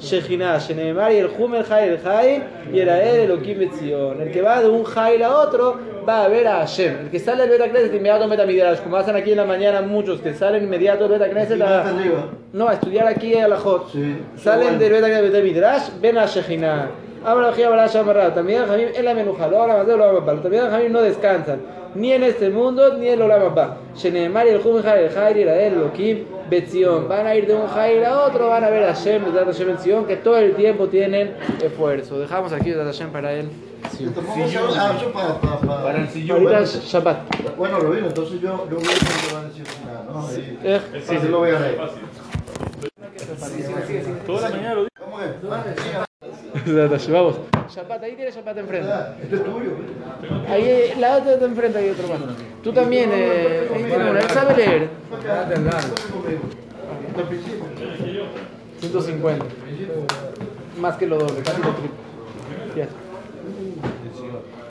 la Shechina, Shenemar y el Hum, el Jai, el Jai, y el Okim Betzion. El que va de un Jai a otro va a ver a Hashem. El que sale del Betacneset inmediato en Betamidrash, como hacen aquí en la mañana muchos que salen inmediato del Betacneset a, no, a estudiar aquí a la Jot. Sí. Salen del Betacneset de Midrash, ven a. Ahora aquí habrá Shamarra, también Jamim en la menuja, lo más de lo ahora También Jamim no descansan. Ni en este mundo, ni en el Olam Abba. Sheneemar y el Jum el Jair, el Elohim, Betzion. Van a ir de un Jair a otro, van a ver a Hashem, Bezat Hashem en Sion, que todo el tiempo tienen esfuerzo. Dejamos aquí Bezat Hashem para él. Sé- ah, yo para, para, para- Para el sillón. Ahorita es Shabbat. Bueno, lo vi, entonces yo, yo voy a ver qué van a decir final, ¿no? Ahí- Eh, Sí, sí, lo voy a leer. Toda la mañana lo ¿Cómo es? [laughs] Ah, Bezat Hashem, Vamos. Shabbat, ahí tiene Shabbat enfrente. Este es tuyo. Ahí, la otra de enfrente hay otro más. Tú también, eh, ahí tiene una. Él sabe leer. Al principio. 150. Más que lo doble, casi lo triple. Ya.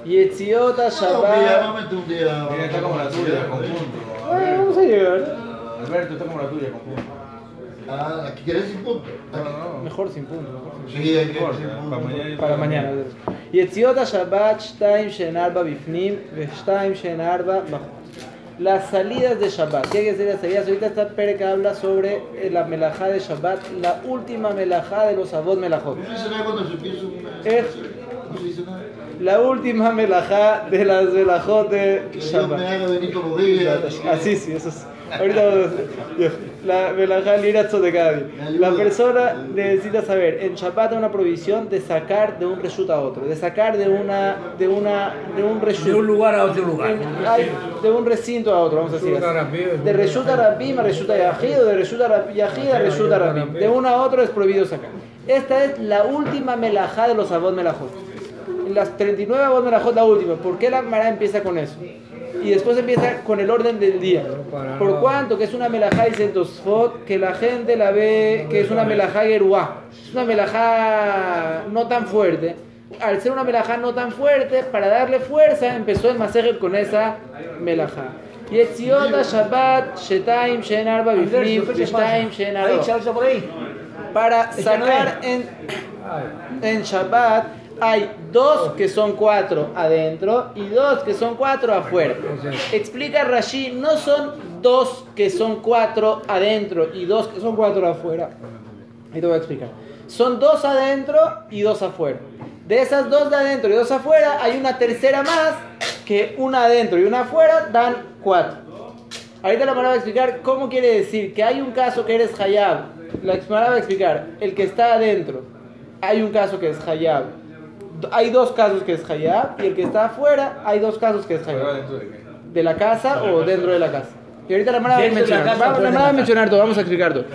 Yetziota Shabbat. llámame un día. Mira, está como la tuya, conjunto. Bueno, vamos a llegar. Alberto, está como la tuya, conjunto. Ah, aquí quieres sin punto. Aquí. Mejor sin punto. mejor sin Sí, hay que Importa, sin punto. para mañana. punto. Para mañana. יציאות השבת, שתיים שהן ארבע בפנים ושתיים שהן ארבע בחוץ. Las salidas de Shabbat. ¿Qué quiere decir las salidas? Ahorita está Pere que habla sobre eh, la melajá de Shabbat, la última melajá de los avot melajot. No se dice nada cuando se empieza un... Eh. No se dice nada. La última melajá de las melajot de Que Dios Shabbat. me haga venir todos los días. Así sí, eso es. Ahorita vamos a hacer. La melajá lirazo de cada día. La persona necesita saber, en Shabbat hay una provisión de sacar de un reshut a otro, de sacar de una, de una, de un reshut. De un lugar a otro lugar. En- hay de un recinto a otro, vamos a decir así. De reshut a rabim a reshut a yahid, o de reshut a yahid a reshut a rabim. De uno a otro es prohibido sacar. Esta es la última melajá de los avot melajot. En las 39 avot melajot la última. ¿Por qué la Mara empieza con eso? Y después empieza con el orden del día. ¿Por cuánto? Que es una melajá, dice el Tosfot, que la gente la ve que es una melajá geruá. Es una melajá no tan fuerte. Al ser una melajá no tan fuerte, para darle fuerza, empezó el Masejet con esa melajá. Yetziota Shabbat, Shetaim, Shen Arba, Bifnim, Shetaim, Shen Arba. Para sacar en, en Shabbat hay dos que son cuatro adentro y dos que son cuatro afuera. Explica Rashi, no son dos que son cuatro adentro y dos que son cuatro afuera. Ahí te voy a explicar. Son dos adentro y dos afuera. De esas dos de adentro y dos afuera hay una tercera más que una adentro y una afuera dan cuatro. Ahorita la Mara va a explicar cómo quiere decir que hay un caso que eres Hayab. La Mara va a explicar el que está adentro. Hay un caso que es Hayab. Hay dos casos que es Hayab y el que está afuera hay dos casos que es Hayab. de la casa o dentro de la casa. Y ahorita la Mara va a Dentro de la mencionar. La a mencionar todo, vamos a explicar todo.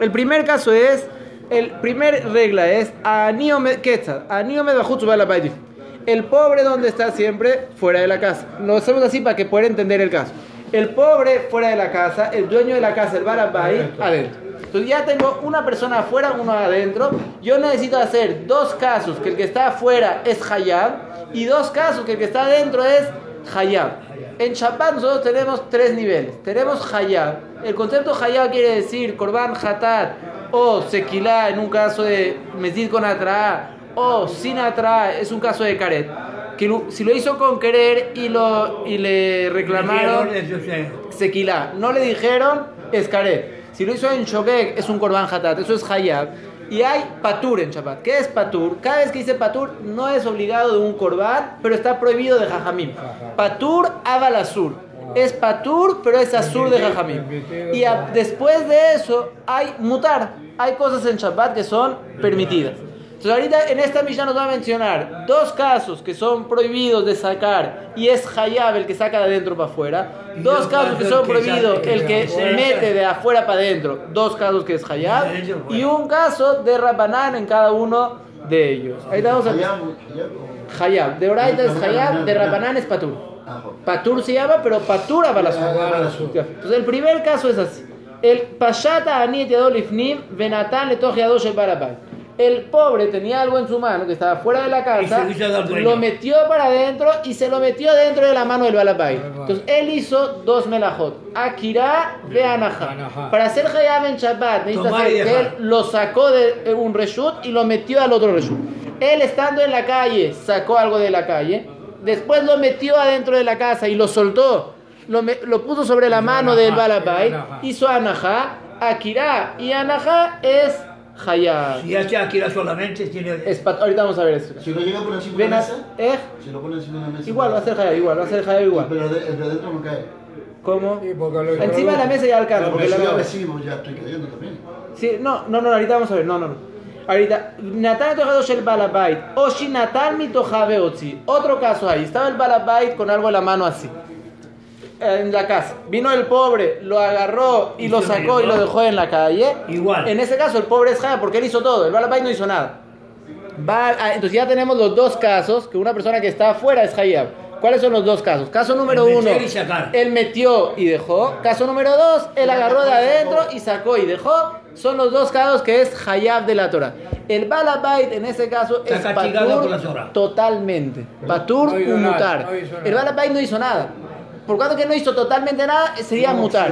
El primer caso es, el primer regla es Aniome Quetzal, Aniome Bajutsu Balabaitif. El pobre donde está siempre fuera de la casa. Lo hacemos así para que puedan entender el caso. El pobre fuera de la casa, el dueño de la casa, el Balabai, adentro. Entonces ya tengo una persona afuera, uno adentro. Yo necesito hacer dos casos, que el que está afuera es Hayab, y dos casos, que el que está adentro es Hayab. En Shabbat nosotros tenemos tres niveles. Tenemos Hayab. El concepto Hayab quiere decir Korban Hatat o Sequilá en un caso de Mesid con Atra o sin Atra es un caso de Karet. Que lo- si lo hizo con querer y, lo, y le reclamaron Sequilá. No le dijeron es Karet. Si lo hizo en Shogeg es un Korban Hatat, eso es Hayab. Y hay Patur en Shabbat. ¿Qué es Patur? Cada vez que dice Patur no es obligado de un Korban, pero está prohibido de Jajamim. Patur Abal Azur. Es Patur, pero es Azur de Jajamim. Y a- después de eso hay Mutar. Hay cosas en Shabbat que son permitidas. Entonces ahorita en esta Mishnah nos va a mencionar dos casos que son prohibidos de sacar y es Hayab el que saca de adentro para afuera. Dos dos casos que son prohibidos, el que se mete de afuera para adentro. Dos casos que es Hayab y un caso de Rabanán en cada uno de ellos. Ahí a allá, Hayab. De Oraita es Hayab, de Rabanán es Patur. Ah. Patur se llama, pero Patur Abalasur. Entonces el primer caso es así. El Pashata Aniet Yadolifnim Venatan Letoch Yadosh el Barabay. El pobre tenía algo en su mano que estaba fuera de la Y casa, se lo metió para adentro y se lo metió dentro de la mano del Balabay. Entonces él hizo dos melajot, Akira ve Anahá. Para hacer Hayab en Shabbat necesita hacer que él lo sacó de un reshut y lo metió al otro reshut. Él estando en la calle sacó algo de la calle, después lo metió adentro de la casa y lo soltó, lo, me- lo puso sobre la mano del anahá. hizo Anahá, Akira y Anahá es Hayab. Si hace Akira solamente, tiene. Es pat- ahorita vamos a ver esto. Si lo llega por encima de una mesa, ¿eh? si lo pone encima de una mesa. Igual, va a ser Hayab, igual, va a ser Hayab igual. Pero de- el de adentro no cae. ¿Cómo? Sí, Encima de la mesa ya alcanza, porque la yo recibo, ya estoy cayendo también. Sí, no, no, no, ahorita vamos a ver, no, no, no. Ahorita, Natan tocado el balabait, Oshi Natan mitojabe otzi. Otro caso ahí, estaba el balabait con algo en la mano así, en la casa. Vino el pobre, lo agarró y Y lo sacó y lo dejó en la calle. Igual. En ese caso, el pobre es Jaya porque él hizo todo, el balabait no hizo nada. Va, ah, entonces ya tenemos los dos casos, que una persona que está afuera es Hayab. ¿Cuáles son los dos casos? Caso número El uno, él metió y dejó. Caso número dos, él agarró de adentro y sacó y dejó. Son los dos casos que es Hayab de la Torah. El Balabait en ese caso Está es Patur totalmente. Patur No no nada. El Balabait no hizo nada. Por cuanto que no hizo totalmente nada, sería No mutar.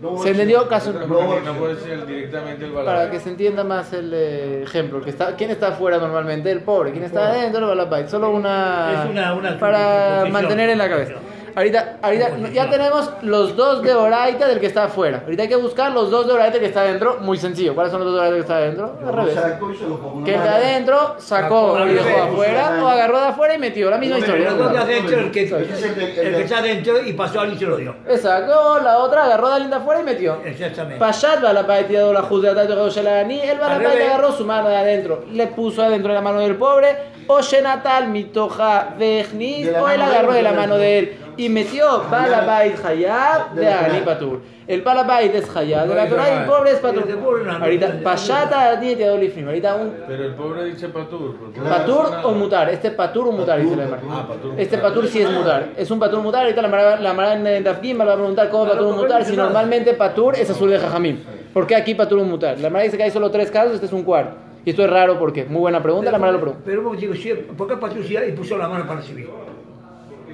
No ¿Se acción. entendió? Caso- No No, puede ser directamente el valor. Para que se entienda más el eh, ejemplo, el que está, ¿quién está afuera normalmente? El pobre. ¿Quién está adentro? El balabait. Solo una, Es una- una para mantener en la cabeza. Ahorita, ahorita ya tenemos los dos de Oraita del que está afuera. Ahorita hay que buscar los dos de Oraita que está adentro. Muy sencillo. ¿Cuáles son los dos de Oraita que está adentro? Al revés. Que el la de adentro sacó Al y dejó afuera o agarró de afuera y metió. La misma historia. El que, está adentro y pasó alguien y se lo dio. Exacto. La otra agarró de alguien de afuera y metió. Exactamente. Pashat tirado la juz de ataque de Shelani, el balabait revés. agarró su mano de adentro, le puso adentro de la mano del pobre, o Shenatal mitoja vejnis, o él agarró de la mano de él y metió balabait hayab De Torah. Patur. El balabait es hayab de la Torah y el pobre es Patur. Ahorita, Pashata ni te dolifnim, ahorita un Pero el pobre dice patur. Patur o mutar, este patur o mutar dice la Patur, Gemara. Ah. Este patur sí es mutar, es un patur mutar, ahorita la Mara, la Mara en Dafkim va a preguntar cómo patur mutar, si normalmente patur es azul de jajamim. ¿Por qué aquí patur mutar? La Mara dice que hay solo tres casos, este es un cuarto. Y esto es raro porque, muy buena pregunta, la Mara lo pregunta. Pero ¿por qué Patricia y puso la mano para recibir?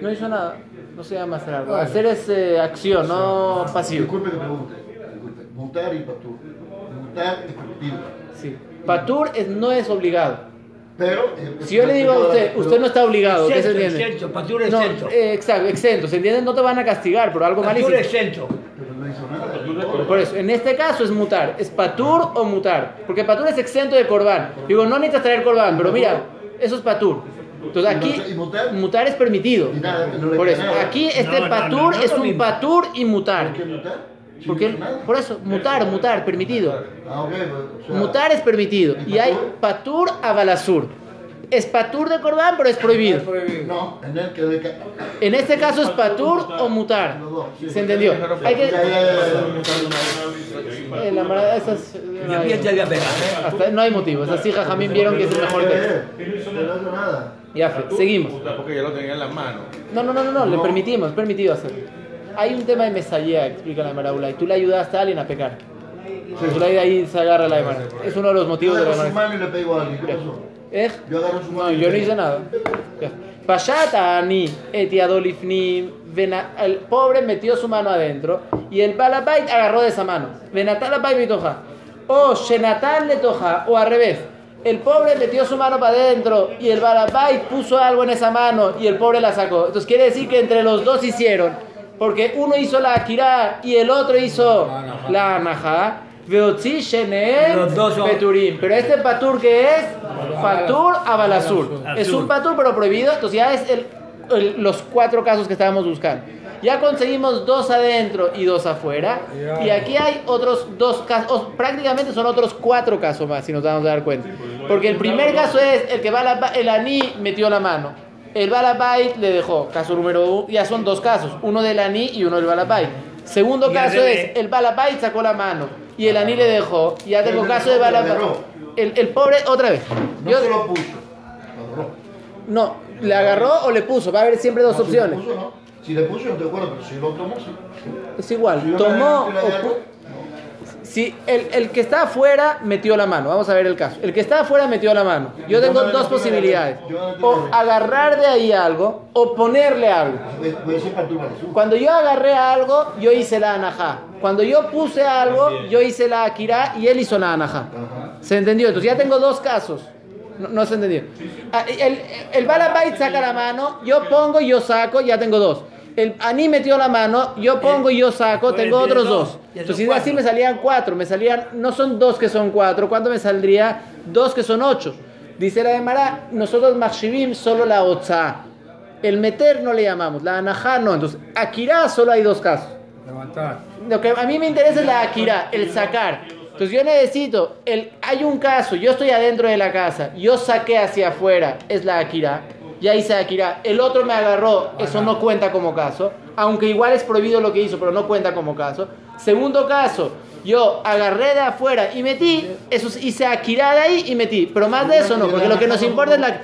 No hizo nada, no se llama hacer algo. Hacer es eh, acción, no pasivo. Disculpe que pregunte. Disculpe. Mutar y patur. Mutar es. Sí. Patur es, no es obligado. Pero. eh, Si yo le digo a usted, usted no está obligado, ¿qué se Exento, entiende? exento, Patur es No, exento. eh, exacto, exento, ¿se entiende? No te van a castigar, pero algo mal Patur hiciste. es exento. Pero no hizo nada. Por eso, en este caso es mutar. ¿Es patur o mutar? Porque patur es exento de corbán. Digo, no necesitas traer corbán, pero mira, eso es patur. Entonces aquí, ¿Y mutar? es permitido. Por eso, aquí este patur es un patur y ¿Por mutar. qué mutar? Si Porque, por eso, mutar, mutar, permitido. Mutar es permitido. ¿Y hay patur a balasur. Es patur de corbán, pero es prohibido. No, en el que. de En este caso es patur o mutar. Los dos, sí. ¿Se entendió? Hay que... Eh, la esas- hasta no hay motivo. Esas hijas jamín vieron que es el mejor texto. No hizo nada. Ya, fe, seguimos. Porque ya lo tenía en la mano. No, no, no, no, no, le permitimos, permitido hacerlo. Hay un tema de mesallea, explica la Maraula, y tú le ayudaste a alguien a pecar. Tú le ahí se agarra la. Es uno de los motivos de la ¿Eh? Pego. nada. Ya. Pashata ani etiadolifnim. vena- El pobre metió su mano adentro y el balabait agarró de esa mano. Venatalabait mi toja. O Shenatan le toja. O al revés. El pobre metió su mano para adentro y el balabait puso algo en esa mano y el pobre la sacó. Entonces quiere decir que entre los dos hicieron. Porque uno hizo la akira y el otro hizo la anaja. Veotzi son- peturim. Pero este patur que es patur a balasur. Es un patur pero prohibido. Entonces ya es el, el- los cuatro casos que estábamos buscando. Ya conseguimos dos adentro y dos afuera. Y aquí hay otros dos casos. Prácticamente son otros cuatro casos más, si nos vamos a dar cuenta. Porque el primer caso es el que va la- el aní metió la mano. El balabait le dejó. Caso número uno. Ya son dos casos. Uno del aní y uno del balabait. Segundo caso es el balabait sacó la mano y el aní le dejó. Y ya tengo caso de agarró. El, el pobre, otra vez. No Yo- se lo puso. Lo agarró. no, ¿le agarró o le puso? Va a haber siempre dos No, si le opciones. puso, no. Si le puso, no te acuerdo, pero si lo tomó, sí. Es igual. Si Tomó. o Si el, el que está afuera metió la mano, vamos a ver el caso. El que está afuera metió la mano. Yo tengo dos posibilidades. O agarrar de ahí algo o ponerle algo. Cuando yo agarré algo, yo hice la anajá. Cuando yo puse algo, yo hice la akira y él hizo la anajá. ¿Se entendió? Entonces ya tengo dos casos. No, no se entendió. Ah, El, el balabait saca la mano, yo pongo y yo saco, ya tengo dos. El Ani metió la mano, yo pongo y yo saco, tengo otros dos. Entonces, si así cuatro. me salían cuatro, me salían, no son dos que son cuatro, ¿cuánto me saldría? Dos que son ocho. Dice la de Mara, nosotros Machshivim solo la otza. El meter no le llamamos, la anajá no. Entonces, Akira solo hay dos casos. Levantar. Lo que a mí me interesa es la Akira, el sacar. Entonces yo necesito, el, hay un caso, yo estoy adentro de la casa, yo saqué hacia afuera, es la Akira, ya hice Akira, el otro me agarró, eso no cuenta como caso, aunque igual es prohibido lo que hizo, pero no cuenta como caso. Segundo caso, yo agarré de afuera y metí, eso es- hice Akira de ahí y metí, pero más de eso no, porque lo que nos importa es la...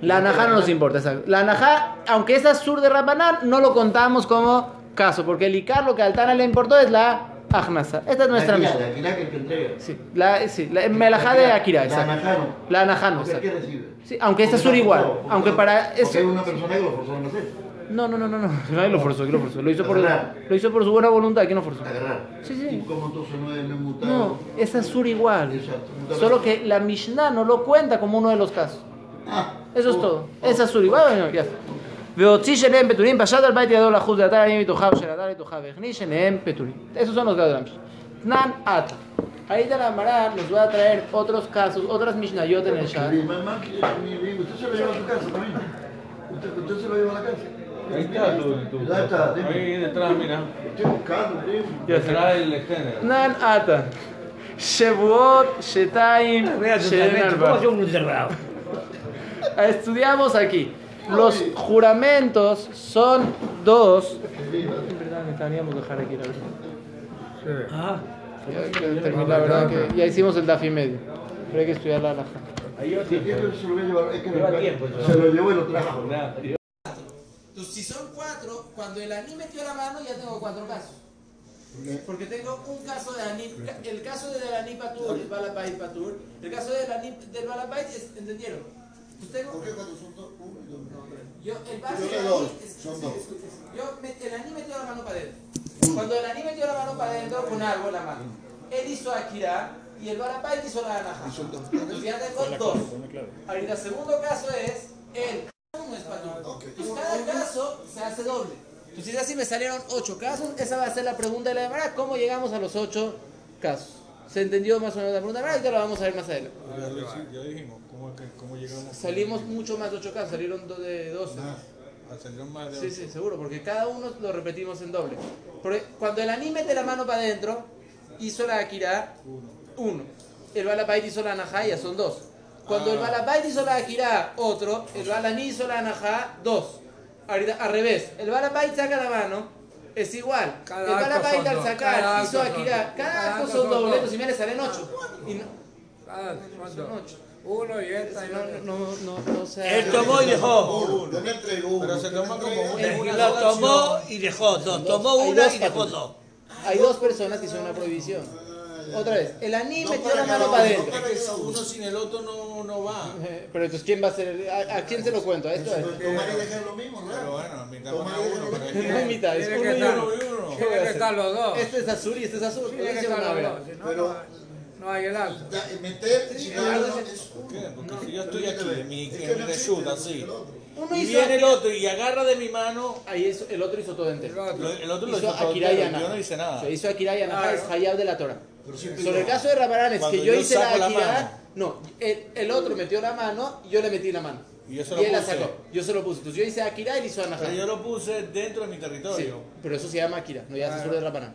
La Anajá no nos importa, exacto. La Anajá, aunque es sur de Rabanán, no lo contamos como caso, porque el Icar lo que al Tana le importó es la Ajnasa. Esta es nuestra Akira, misión. la Akira que que entrega. Sí, la, sí, la Melajá de Akira, La exacto. La Anajá no, Porque el exacto. que recibe. Sí, aunque esta Porque sur está igual, porque aunque para Porque eso... hay una persona que lo forzaron a hacer. No, no, no, no, no, nadie lo forzó, ¿quién lo forzó? Lo hizo por, lo hizo por su buena voluntad, ¿quién lo forzó? Agarrar. Sí, sí. ¿Y cómo entonces no es mutado? No, es sur igual. Exacto. Solo que la Mishnah no lo cuenta como uno de los casos. Ah, eso es oh, todo. oh. Es azul igual, bueno, ya está. Veotzi Shelem Peturim, Pashat al Bait Yadol Ajuz de Atar y Tojav, Shel Atar y Tojav, Echni Shelem Peturim. Esos son los grados de la Mishnah. Tnan Ata. Ahí de la Marán nos va a traer otros casos, otras Mishnayot en el Shad. Usted se lo lleva a su casa también. Usted se lo lleva a la casa. Ahí está tu, Ahí detrás, mira. Estoy buscando, Ya será el género. Tnan Ata. Shevuot, Shetaim, Shetaim. Estudiamos aquí. Los juramentos son dos. En verdad, necesitaríamos dejar aquí la verdad. Ah, que la verdad que ya hicimos el DAF y medio. Pero hay que estudiar la alhaja. Si quiere, se lo voy a llevar. Es que Lleva tiempo, eso. se lo llevó y lo trajo. Entonces, si son cuatro, cuando el Aní metió la mano, ya tengo cuatro casos. Porque tengo un caso de Aní, el caso del Aní Patur, el Balabait Patur, el caso del Aní del Balabait, ¿entendieron? Tengo, ¿Por qué cuando son dos? Yo, el base Yo son sí, dos. Yo, me- el Aní metió la mano para adentro. Cuando el Aní metió la mano para adentro, con algo en la mano. Él hizo Akira y el Balabait hizo la Anaja. Entonces ya tengo dos. Ahorita, el segundo caso es el uno es Patur. Ok. Entonces cada caso se hace doble. Entonces así me salieron ocho casos. Esa va a ser la pregunta de la demora. ¿Cómo llegamos a los ocho casos? ¿Se entendió más o menos la pregunta de la Ahorita la vamos a ver más adelante. Lo ya dijimos, ¿cómo, cómo llegamos? Salimos mucho más de ocho casos. Salieron do- de 12. Ah, salieron más de Sí, ocho. sí, seguro. Porque cada uno lo repetimos en doble. Porque cuando el Ani mete la mano para adentro, hizo la Akira, uno. El Balabait hizo la Anajá, ya son dos. Cuando el Balabait hizo la Akira, otro. El Balani hizo la dos. Ahorita, al revés. El Balabait saca la mano, es igual. Cada el son al sacar hizo Akira. Cada Cada acto son doble, entonces me salen ocho. Y no, Ah, son son dos. ocho. Uno y esta y No, no, no, no, sea, él tomó y dejó. Uno. Yo me entrego uno. Pero se toma como una Lo tomó y dejó dos. Tomó Hay una dos y dejó dos. Hay dos personas que hicieron una prohibición. Otra vez, el Ani No metió la mano uno, para adentro. uno. sin el otro no, no va. Eh, Pero entonces, ¿quién va a ser? ¿A, a quién se lo cuento? ¿A esto? Tomar y dejar lo mismo, Pero ¿no? bueno, mitad uno, pero No es mitad, es Tiene uno y uno. y uno. ¿Qué voy a Tienen que estar los dos. Este es azul y este es azul. Tienen Lo que estar los dos. Pero- no- hay el acto. Meter y no, dar no, es ¿Por qué? Porque No, si yo estoy aquí en mi, es que en así, y viene el otro y agarra de mi mano, Ahí hizo- el otro hizo todo entero. el otro lo Hizo hizo todo Akira y entero, yo no hice nada. Se hizo Akira y Anaha, Claro. es Hayab de la Torah. Pero sí Sobre el caso de Rabarán es Cuando que yo yo hice la Akira. mano. No, el, el otro metió la mano y yo le metí la mano. Y yo se Y lo él la sacó. Yo se lo puse. Entonces yo hice Akira y él hizo Anaha. Pero yo lo puse dentro de mi Sí, territorio. pero eso se llama Akira, no ya se suele de.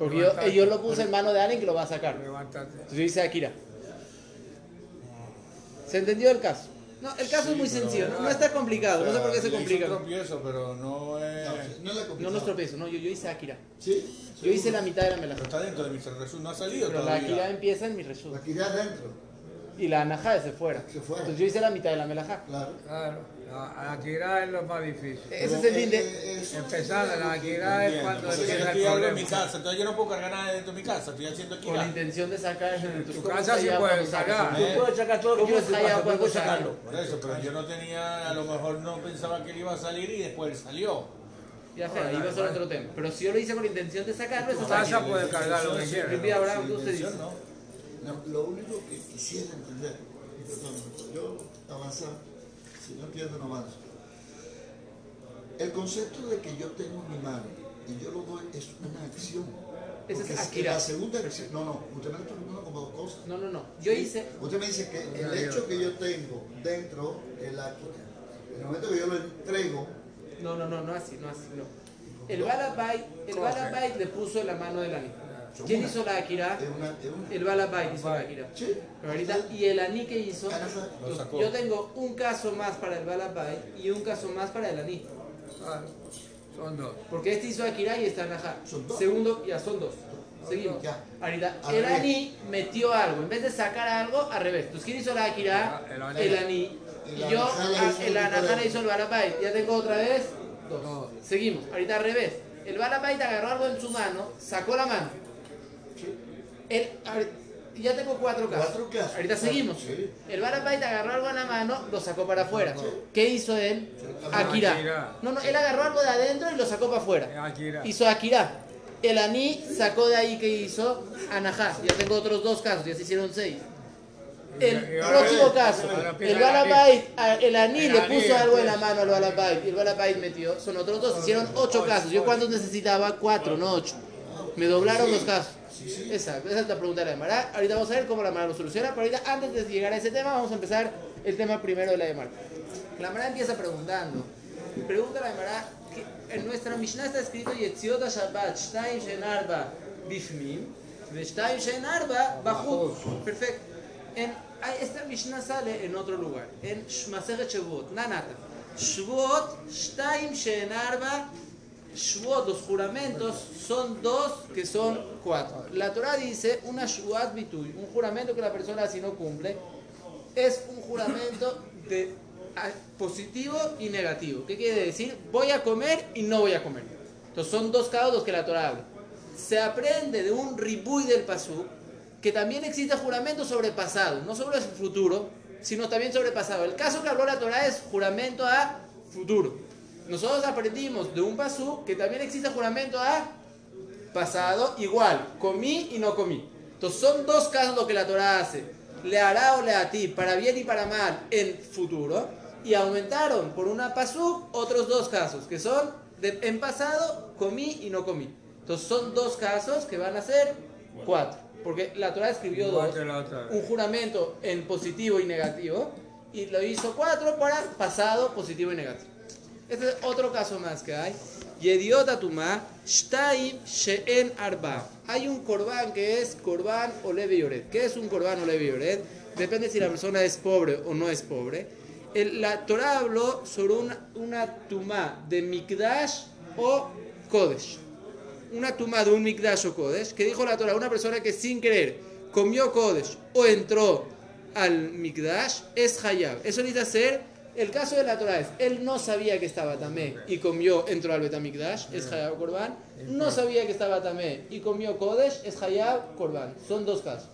Porque yo, Levantate. yo lo puse en mano de alguien que lo va a sacar. Levántate. Entonces yo hice Akira. ¿Se entendió el caso? No, el caso es muy sencillo, no, no está complicado, no sé por qué se complica. un tropiezo, pero no es... No, no es la No, no es tropiezo, no, yo, yo hice Akira. Sí. Yo hice la mitad de la Pero melaja. está dentro de mi reshoot, no ha salido Pero la Akira empieza en mi resumen. Aquí ya adentro. Y la Anajá es de fuera. Se fuera. Entonces yo hice la mitad de la melajá. Claro. Claro. La Akira es lo más difícil. Ese es el fin de... eh, eh, Empezar la Akira es cuando empieza el algo en mi problema. casa, entonces yo no puedo cargar nada dentro de mi casa, estoy haciendo aquí. Con la intención de sacar... Entonces, tu ¿cómo casa sí puedes sacar. Tú puedes sacar todo lo que ¿Cómo quieras de tu allá sacas? sacarlo. Por eso, pero yo no tenía, a lo mejor no pensaba que él iba a salir y después salió. Ya sé, ahí va a ser otro tema. Pero si yo lo hice con la intención de sacarlo, eso Tu es casa puede cargar lo que quiera. ¿no? Lo único que quisiera entender, yo avanzar, si no entiendo no avanzo. El concepto de que yo tengo mi mano y yo lo doy es una acción. Ese es Akira. La segunda acción. No, no, usted me está preguntando como dos cosas. No, no, no. Yo hice. Usted me dice que el hecho que yo tengo dentro es la Akira. En el momento que yo lo entrego, No, no, no, no así, no así, no. El Balabait, el Balabait le puso en la mano del Ani. ¿Quién hizo la Akira? es una. Es una El Balabait hizo la Akira. sí. Pero ahorita, y el Ani que hizo, Lo sacó. yo tengo un caso más para el Balabait y un caso más para el Ani. Ah, Son dos. Porque este hizo Akira y está en dos. Segundo, ya son dos. Seguimos. Ya. Ahorita, Al el revés. Ani metió algo. En vez de sacar algo, al revés. Entonces, ¿quién hizo la Akira? El Ani. El Ani. Y yo, el diferente. hizo el Balabait. Ya tengo otra vez dos. Seguimos. Ahorita al revés. El Balabait agarró algo en su mano, sacó la mano. El, ya tengo cuatro casos. Cuatro casos. Ahorita seguimos. Sí. El Balabait agarró algo en la mano, lo sacó para afuera. ¿Qué hizo él? Akira. Akira. No, no, él agarró algo de adentro y lo sacó para afuera. Akira. Hizo Akira. El Ani sacó de ahí que hizo Anajá. Ya tengo otros dos casos, ya se hicieron seis. El próximo caso, el. Balabait, a- el Ani El le puso algo en la mano al Balabait y el Balabait metió. Son otros dos, hicieron ocho casos. Yo cuántos necesitaba? Cuatro, no ocho. Me doblaron los casos. Exacto, esa es la pregunta de la Emara. Ahorita vamos a ver cómo la Emara lo soluciona, pero ahorita antes de llegar a ese tema vamos a empezar el tema primero de la Emara. La Emara empieza preguntando. Pregunta la Emara, que en nuestra Mishnah está escrito Yetziot Shabbat, Shtaim Shen Arba Bifmim, Shtaim Shen Arba Bachut. Perfecto. En, esta Mishnah sale en otro lugar, en Maseret Shavuot, Nanata. Shavuot, Shtaim Shen Arba Shvuot, los juramentos, son dos que son cuatro. La Torah dice una Shvuat Bituy, un juramento que la persona si no cumple, es un juramento de a- positivo y negativo. ¿Qué quiere decir? Voy a comer y no voy a comer. Entonces son dos casos que la Torah habla. Se aprende de un ribuy del pasú que también existe juramento sobre pasado, no sobre el futuro, sino también sobre pasado. El caso que habló la Torah es juramento a futuro. Nosotros aprendimos de un pasú que también existe juramento a pasado igual, comí y no comí. Entonces son dos casos lo que la Torah hace. Le hará o le a ti, para bien y para mal, en futuro. Y aumentaron por una pasú otros dos casos, que son de- en pasado, comí y no comí. Entonces son dos casos que van a ser cuatro. Porque la Torah escribió dos. Un juramento en positivo y negativo. Y lo hizo cuatro para pasado, positivo y negativo. Este es otro caso más que hay. Yediot Atumá, Shtaim She'en Arba. Hay un corbán que es corbán o leve yored. ¿Qué es un corbán o leve yored? Depende si la persona es pobre o no es pobre. El- la Torah habló sobre una, una tumá de Mikdash o Kodesh. Una tumá de un Mikdash o Kodesh. Que dijo la Torah, una persona que sin querer comió Kodesh o entró al Mikdash es Hayab. Eso necesita ser el caso de la Torah es, él no sabía que estaba tamé y comió, entró al Betamikdash, es Hayab Korban. No sabía que estaba tamé y comió Kodesh, es Hayab Korban. Son dos casos.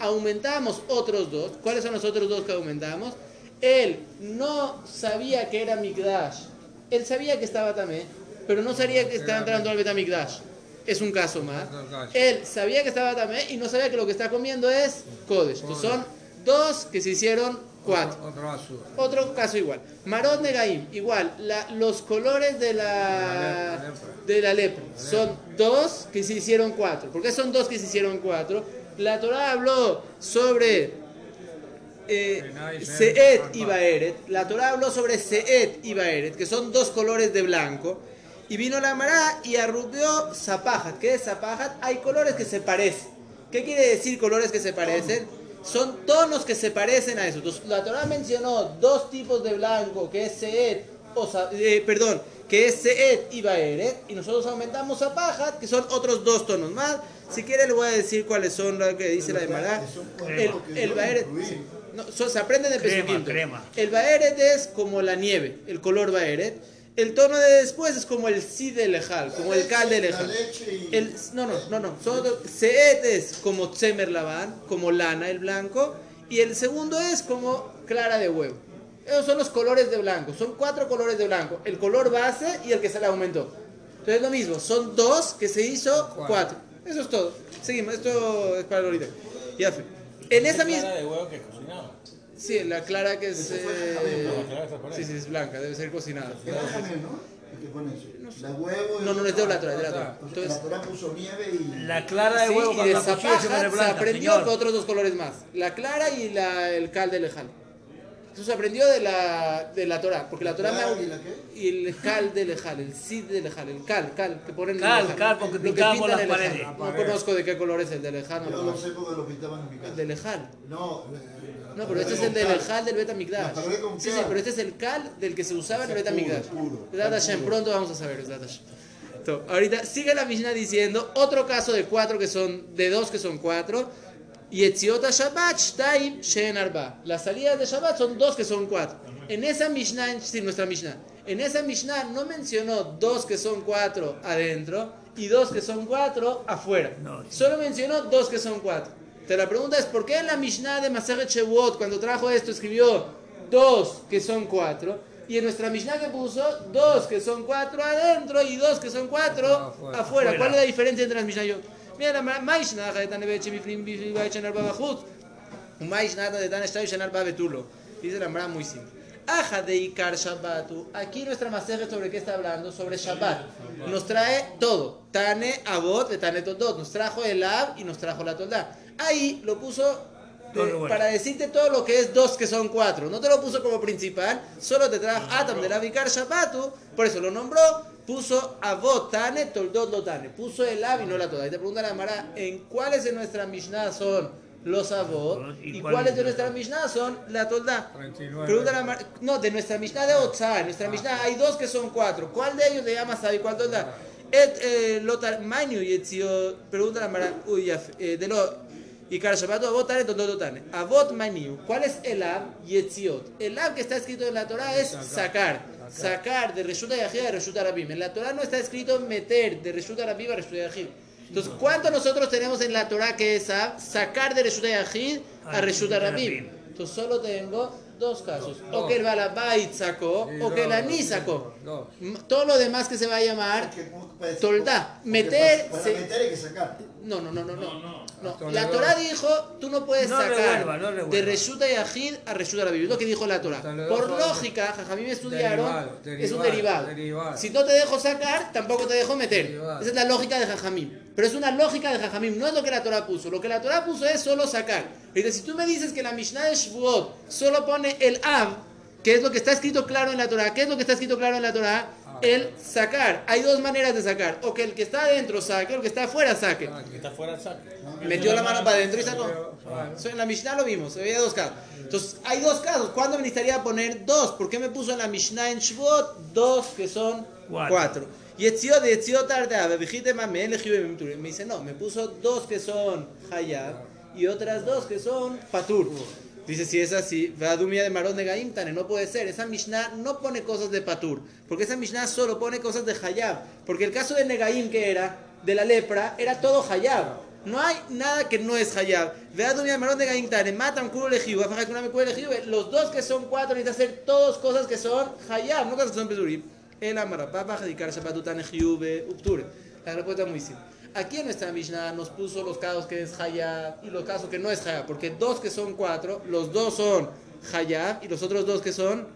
Aumentamos otros dos. ¿Cuáles son los otros dos que aumentamos? Él no sabía que era Mikdash. Él sabía que estaba tamé, pero no sabía que estaba entrando al Betamikdash. Es un caso más. Él sabía que estaba tamé y no sabía que lo que está comiendo es Kodesh. Entonces son dos que se hicieron Otro azul. Otro caso igual. Marot Negaim, igual. la- los colores de la, La lepra. de la lepra son dos que se hicieron cuatro. ¿Por qué son dos que se hicieron cuatro? La Torah habló sobre eh, Seet y Baeret. La Torah habló sobre Seet y Baeret, que son dos colores de blanco. Y vino la Mará y arrupió Zapajat. ¿Qué es Zapajat? Hay colores que se parecen. ¿Qué quiere decir colores que se parecen? Son tonos que se parecen a eso. Entonces, la Torah mencionó dos tipos de blanco, que es Seet, o eh, perdón, que es Seet y Baeret. Y nosotros aumentamos Zapajat, que son otros dos tonos más. Si quiere le voy a decir cuáles son lo que dice la Mará. El, el Baeret... sí. No, so- se aprenden de Crema, crema. El Baeret es como la nieve, el color Baeret. El tono de después es como el Si de Lejal, como el Cal de Lejal. El, no, no, no, no. Son Seet es como Tzemer como lana, el blanco. Y el segundo es como clara de huevo. Esos son los colores de blanco. Son cuatro colores de blanco. El color base y el que se le aumentó. Entonces es lo mismo. Son dos que se hizo cuatro. Eso es todo. Seguimos. Esto es para ahorita. Ya fue. En esa misma... Clara de huevo que cocinaba. Sí, la clara que es... eh. Sí, sí, es blanca. Debe ser cocinada. La huevo y No, no, no es de la Torah, es de la Torah. Entonces, la puso nieve y... La clara de sí, huevo y de la cuchilla se aprendió señor. con otros dos colores más. La clara y la, el cal de lejal. Eso se aprendió de la, de la Torah, porque la Torah ¿Clara me y la qué? y el cal de lejal, el sid de lejal, el cal, cal, que ponen en Cal, el cal, porque Lo que pintamos pintan las el lejal. paredes. No conozco de qué color es el de lejal. Yo no, lo sé porque lo pintaban en mi El casa. de lejal. No, No, pero este es el de lejal del Betamigdash. Sí, sí, pero este es el cal del que se usaba en el Ese puro, Betamigdash. pronto vamos a saber. Ahorita sigue la Mishnah diciendo otro caso de cuatro que son, de dos que son cuatro. Yetziot Shabbat, Shtaim, Shen Arba. Las salidas de Shabbat son dos que son cuatro. En esa Mishnah, en sí, nuestra Mishnah, en esa Mishnah no mencionó dos que son cuatro adentro y dos que son cuatro afuera. Solo mencionó dos que son cuatro. La pregunta es, ¿por qué en la Mishnah de Maseret Shewot, cuando trajo esto, escribió dos que son cuatro? Y en nuestra Mishnah que puso dos que son cuatro adentro y dos que son cuatro afuera. Afuera. ¿Cuál es la diferencia entre las? Mira, la Mishnah Shemiflim Bishvivay Shenar Babachut. Mishnah. Dice la Mara muy simple. Aja de Ikar Shabbatu. Aquí nuestra masaje sobre qué está hablando, sobre Shabbat. Nos trae todo. Tane Abot de Tane Todot. Nos trajo el Ab y nos trajo la Tolda. Ahí lo puso de- Todo bueno. para decirte todo lo que es dos que son cuatro. No te lo puso como principal, solo te trajo Atam de la Vikar Shabbatu. Por eso lo nombró. Puso Abot Tane Toldot Lotane. Puso el Ab y no la Tolda. Y te pregunta la Mara, ¿en cuáles de nuestra Mishnah son los Abot? ¿Y ¿Y cuáles de nuestra Mishnah son la Tolda? 39. Pregunta la no, de nuestra Mishnah de Otzá. En nuestra Mishnah hay dos que son cuatro. ¿Cuál de ellos le llama Sabi? ¿Cuál Tolda? Et eh, Lotar Mainu Yetzio. Pregunta la Mara, uy, eh, de lo. Y Shabbat Avot Tane Toldot Tane. Avot Maniu. ¿Cuál es el Ab? Yetziot. El Ab que está escrito en la Torah es sacar. Sacar de Reshuta Yahid a Reshuta Rabim. En la Torah no está escrito meter de Reshuta Rabim a Reshuta Yahid. Entonces, ¿cuánto nosotros tenemos en la Torah que es Ab? Sacar de Reshuta Yahid a Reshuta Rabim. Entonces, solo tengo dos casos. O que el Balabait sacó, Sí, o que el dos, Aní sacó. dos. M- Todo lo demás que se va a llamar Toldá. Meter Para, se- para meter hay que sacar. No, no, no, no, no. no. No, La. Torah dijo, tú no puedes No sacar revuelva, no revuelva. de Reshuta Yahid a Reshuta. Es lo que dijo la Torah. Por lógica, Jajamim estudiaron, Derivado, es un derivado, derivado. derivado. Si no te dejo sacar, tampoco te dejo meter. Derivado. Esa es la lógica de Jajamim. Pero es una lógica de Jajamim, no es lo que la Torah puso. Lo que la Torah puso es solo sacar. Entonces, si tú me dices que la Mishnah de Shvuot solo pone el Av, que es lo que está escrito claro en la Torah, ¿qué es lo que está escrito claro en la Torah? El sacar. Hay dos maneras de sacar. O que el que está adentro saque, o el que está afuera saque. Que está fuera del saco. Metió la mano para adentro y sacó. En la Mishnah lo vimos, veía dos casos. Entonces, hay dos casos. ¿Cuándo me necesitaría poner dos? ¿Por qué me puso en la Mishnah en Shvot dos que son Cuatro. Memture. Me dice, no, me puso dos que son Hayab y otras dos que son Patur. Dice, si es así, Vadumia de Marón de Gaim, Tane, no puede ser. Esa Mishnah no pone cosas de Patur, porque esa Mishnah solo pone cosas de Hayab. Porque el caso de Negaim, que era, de la lepra, era todo Hayab. No hay nada que no es Hayab. Vadumia de Marón de Gaim, Tane, Matan, Kuro, Elegibe, Afaja, Kuna, Mekure, Elegibe. Los dos que son cuatro necesitan hacer todas cosas que son Hayab, no cosas que son Pesurim. El Amarapapa, Hadikar, Shabbatutane, Jiube, Upture. La respuesta es muy simple. Aquí en nuestra Mishnah nos puso los casos que es Hayab y los casos que no es Hayab, porque dos que son cuatro, los dos son Hayab y los otros dos que son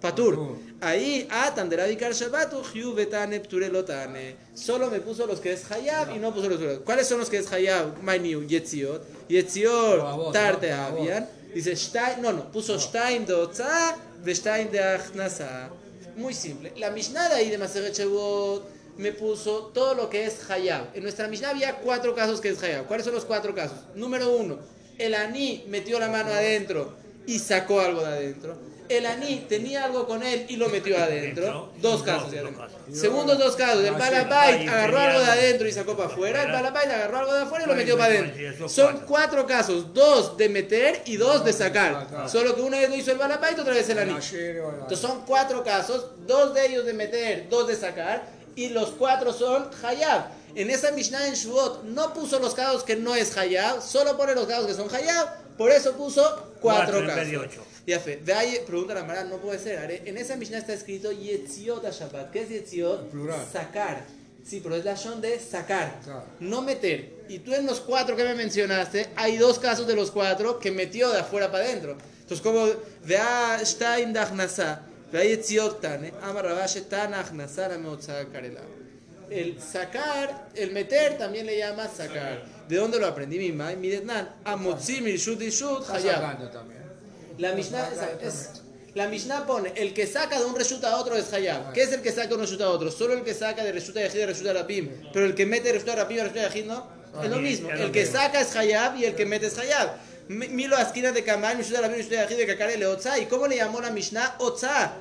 Patur. Patur. Ahí, Atan de Radikar Shabbatu, Betane, Pture Lotane. Solo me puso los que es Hayab y no puso los otros. ¿Cuáles son los que es Hayab? Mainiu, Yetziot. Yetziot, Tarte. Avian. Dice Stein, no, no, puso Stein de Otza, de Stein de Achnasa. Muy simple. La Mishnah de ahí de Maseret Shevot me puso todo lo que es Hayab. En nuestra Mishnah había cuatro casos que es Hayab. ¿Cuáles son los cuatro casos? Número uno, el Aní metió la mano adentro y sacó algo de adentro. El Aní tenía algo con él y lo metió adentro. [laughs] Dos casos. de adentro. Segundos dos casos. El Balabait agarró algo de adentro y sacó para afuera. El Balabait agarró algo de afuera y lo metió para adentro. Son cuatro casos. Dos de meter y dos de sacar. Solo que una vez lo hizo el Balabait otra vez el Aní. Entonces son cuatro casos, dos de ellos de meter, dos de sacar, y los cuatro son Hayab. En esa Mishnah en Shuvot no puso los casos que no es Hayab, solo pone los casos que son Hayab, por eso puso cuatro Cuatro de casos. Ya fe, de ahí pregunta la Mara, no puede ser, Are. en esa Mishnah está escrito Yetziot Shabbat. ¿Qué es Yetziot? Plural. Sacar. Sí, pero es la shon de sacar, Claro. no meter. Y tú en los cuatro que me mencionaste, hay dos casos de los cuatro que metió de afuera para adentro. Entonces, como vea Stein Dachnasa, El sacar, el meter también le llama sacar. ¿De dónde lo aprendí mi mai? Mi detnan. Amotzi mirshut ishut hayab. La Mishnah, es- la Mishnah pone, el que saca de un reshuta a otro es Hayab. ¿Qué es el que saca de un reshuta a otro? Solo el que saca de reshuta de Yahid a reshuta Rapim. Pero el que mete de reshuta Rapim a reshuta Yahid no. Es lo mismo. El que saca es Hayab y el que mete es Hayab. Mi- Milo Askina de Kamal, Reshuta Rapim, reshuta Yahid de Kakare le Otza. ¿Y cómo le llamó la Mishnah? Otza.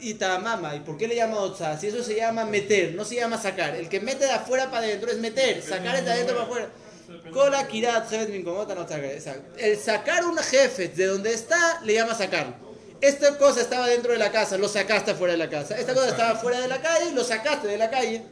Y Tamama. ¿Y por qué le llama Otza? Si eso se llama meter, no se llama sacar. El que mete de afuera para adentro es meter. Sacar es de adentro para afuera. Cola, kirat, sacar. El sacar un jefe de donde está, le llama sacarlo. Esta cosa estaba dentro de la casa, lo sacaste afuera de la casa. Esta cosa estaba fuera de la calle, lo sacaste de la calle.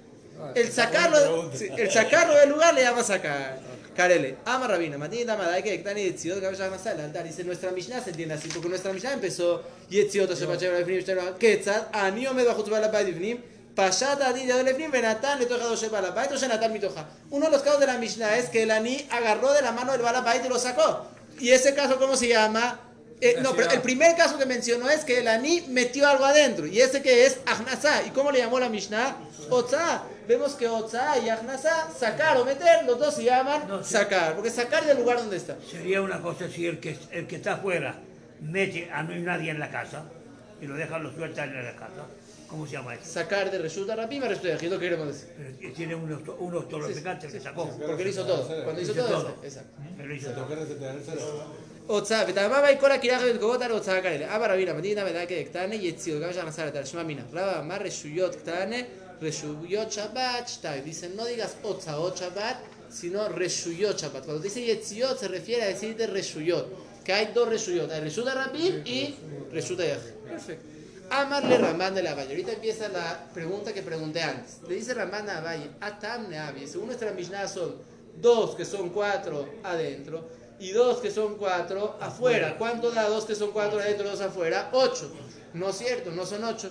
El sacarlo, el sacarlo del lugar le llama sacar. Karele, ama rabina, matina madai que están y etziot que vaya a masal altar. Dice nuestra Mishnah se entiende así porque nuestra Mishnah empezó y etziot se va a llevar ifnim shtar ketzad ani omed bajo tu balabay ifnim pashat adi de ifnim venatan le toja dos balabay to natan mitoja. Uno de los casos de la Mishnah es que el ani agarró de la mano del balabay y lo sacó. Y ese caso cómo se llama? Eh, no, pero el primer caso que mencionó es que el ani metió algo adentro. Y ese que es Ahnasa. ¿Y cómo le llamó la Mishnah? Otza Vemos que Otza y Ahnasa, sacar o meter, los dos se llaman No, sí. sacar. Porque sacar del lugar donde está. Sería una cosa si el que, el que está afuera mete a no hay nadie en la casa y lo deja, lo suelta en la casa. ¿Cómo se llama eso? Sacar de resulta rapima, resulta de lo que queremos decir. Pero que tiene unos, to- unos toloficantes que sacó. Porque lo hizo todo. Cuando hizo Hizo todo, todo. exacto. Pero hizo todo. Otza, ותאמר ויקרא קירח ותגובות על הוצאה כאלה. אבא רבינה, מדינה ודאי קטנה, יציאות, גם שהכנסה לתל, שמע מינה. רבא אמר רשויות קטנה, Reshuyot Shabbat Shtai. Dicen, no digas Otzaot Shabbat, sino Reshuyot Shabbat. Cuando dice Yetziot se refiere a decir de Reshuyot, que hay dos Reshuyot, Reshut Rabim y Reshut Perfecto. Amarle Ramán de la Valle. Ahorita empieza la pregunta que pregunté antes. Le dice Ramán a Valle, Atam Neavi. Según nuestra Mishnah son dos que son cuatro adentro y dos que son cuatro afuera. ¿Cuánto da dos que son cuatro adentro y dos afuera? Ocho. No es cierto, no son ocho.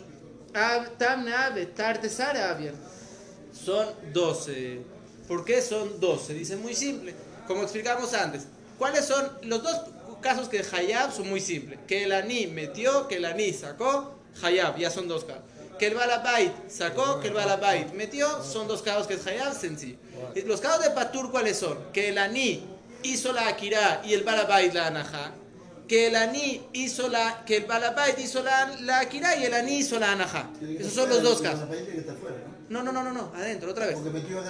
Son doce. ¿Por qué son doce? Dice muy simple. Como explicamos antes. ¿Cuáles son los dos casos que Hayab son muy simples? Que el Ani metió, que el Ani sacó, Hayab, ya son dos casos. Que el Balabait sacó, que el Balabait metió, son dos casos que es Hayab, sencillo. Los casos de Patur, ¿cuáles son? Que el Ani hizo la Akira y el Balabait la Anajá. Que el Ani hizo la, que el Balabait hizo la, la Akira y el Ani hizo la Anajá. Esos son los dos casos. ¿no? No, no, no, no, adentro, otra vez. Porque metió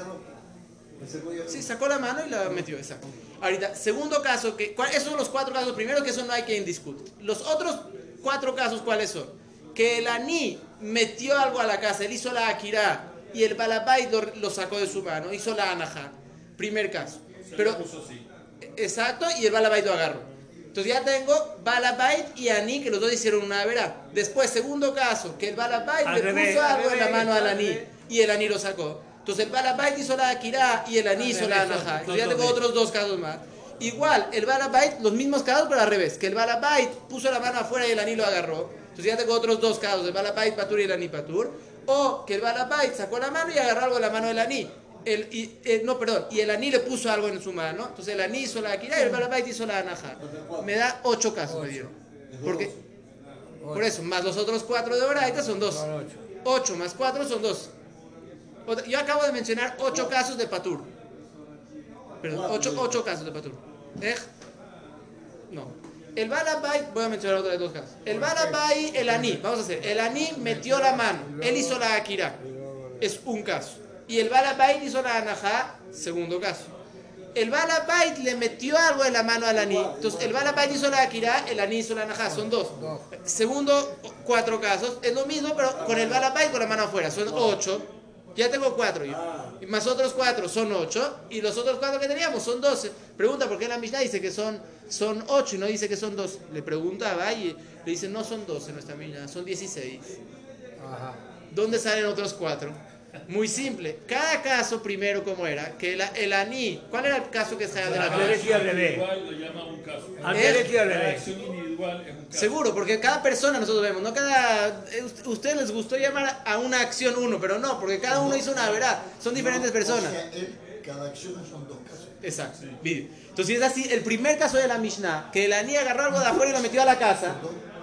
Sí, sacó la mano y la metió, exacto. Ahorita, segundo caso, que, ¿cuál- esos son los cuatro casos. Primero que eso no hay quien discute. Los otros cuatro casos, ¿cuáles son? Que el Ani metió algo a la casa, él hizo la Akira y el Balabait lo, lo sacó de su mano, hizo la Anaja. Primer caso. Pero, exacto, y el Balabait lo agarró. Entonces ya tengo Balabait y Ani, que los dos hicieron una verá. Después, segundo caso, que el Balabait Al le revés, puso al algo en la revés, mano al Ani revés. y el Ani lo sacó. Entonces el Balabait hizo la Akira y el Ani hizo la revés, son- Entonces ya tengo otros dos casos más. Igual, el Balabait, los mismos casos, pero al revés. Que el Balabait puso la mano afuera y el Ani lo agarró. Entonces ya tengo otros dos casos, el Balabait Patur y el Ani Patur. O que el Balabait sacó la mano y agarró algo de la mano del Ani. El, y, eh, no, perdón, y el Ani le puso algo en su mano. Entonces el Ani hizo la Akira y el Balabait hizo la Anaja. Me da ocho casos, me dieron. Porque, por eso, más los otros cuatro de Oraita son dos. Ocho. 8 más 4 son 2. Yo acabo de mencionar 8 casos de Patur. Perdón, 8, casos de Patur. ¿Eh? No. El Balabay, voy a mencionar otros dos casos. El Balabay, el Ani, vamos a hacer. El Ani metió la mano, él hizo la Akira. Es un caso. Y el Balabay hizo la Anajá, segundo caso. El Balabait le metió algo en la mano al Ani. Entonces, el Balabait hizo la Akira, el Ani hizo la Anajá. Son dos. Segundo, cuatro casos. Es lo mismo, pero con el Balabait con la mano afuera. Son ocho. Ya tengo cuatro yo. Y más otros cuatro son ocho. Y los otros cuatro que teníamos son doce. Pregunta por qué la Mishnah dice que son, son ocho y no dice que son dos. Le pregunta a Valle. Le dice, no son doce nuestra Mishnah, son dieciséis. ¿Dónde salen otros cuatro? Muy simple. Cada caso, primero, ¿cómo era? Que el, el aní. ¿Cuál era el caso que se de la al revés. Individual lo llama un caso. Y al revés. individual es un caso. Seguro, porque cada persona nosotros vemos, no cada. eh, ust- Ustedes les gustó llamar a una acción uno, pero no, porque cada uno hizo una verdad. Son diferentes personas. cada acción son dos casos. Exacto. Entonces, si es así, el primer caso de la Mishnah, que el Ani agarró algo de afuera y lo metió a la casa,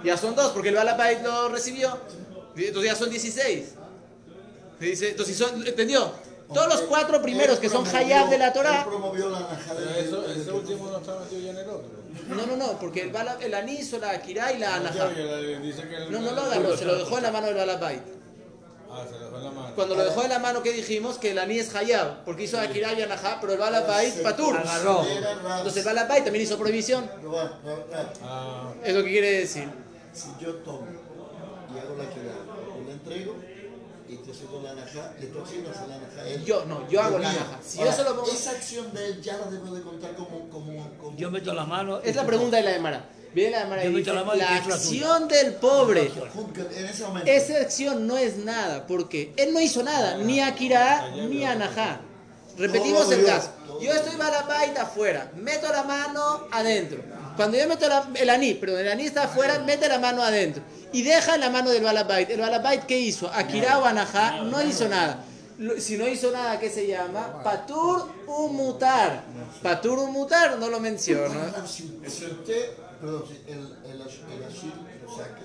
ya son dos, porque el Balabait lo recibió. Entonces ya son 16. Se Dice, entonces, son, ¿entendió? Todos los cuatro primeros que son Hayab de la Él Torah. promovió la eso, ese último no está metido ya en el otro. No, no, no, porque el, Bala- el Ani hizo la Akira y la que el- No, no lo agarró, se lo dejó en la mano del Balabait. Ah, se lo dejó en la mano. Cuando lo dejó en la mano, ¿qué dijimos? Que el Ani es Hayab, porque hizo Akira y Anahá, pero el Balabait Patur. Agarró. Entonces el Balabait también hizo prohibición. Ah, Es lo que quiere decir. Si yo tomo y hago la y la entrego y te haciendo la najá, le estoy haciendo hacer la najá a él. Yo, no, yo hago la najá. Yo solo pongo- Esa acción de él ya la debo de contar como... como, como Yo meto la mano. Es la pregunta de la Emara. Viene la y dice, la acción del pobre. En ese momento. Esa acción no es nada, porque él no hizo nada, ni Akira ni Anahá. Repetimos Todo el caso. Yo estoy balabait afuera, meto la mano adentro. Cuando yo meto la- el aní, pero el aní está afuera, mete la mano adentro. Y deja la mano del balabait. ¿El balabait qué hizo? Akira o Anahá no hizo nada. Si no hizo nada, ¿qué se llama? Patur umutar. Patur umutar no lo menciono. Si, usted, perdón, el, el, el lo saca,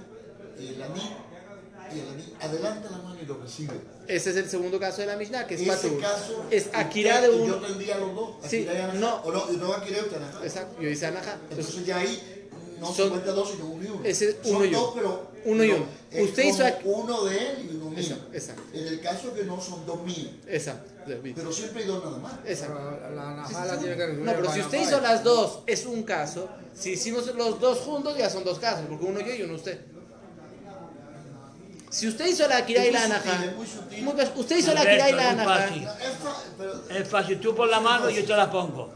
y el aní, y el aní adelanta la mano y lo recibe. Ese es el segundo caso de la Mishnah, que es Ese Patur. caso, Es Akira de y Yo un... tendría los dos, Sí, Akira y no. o no, no Akira y. Exacto, yo hice Anahá. Entonces, Entonces ya ahí no Son- 52 sino uno y uno. Ese Son uno y uno. dos, pero Uno y no, uno. es Usted hizo aquí- uno de él y uno mío. Exacto, exacto. En el caso que no son dos míos, Exacto. pero siempre hay dos nada más. Exacto. Pero la sí, najala sí. tiene que No, pero si usted hizo las dos, es un caso. Si hicimos los dos juntos, ya son dos casos, porque uno yo y uno usted. Si usted hizo la Akira y Es la usted hizo la Akira y la Alberto, es fácil. Tú pon la mano y yo te la pongo.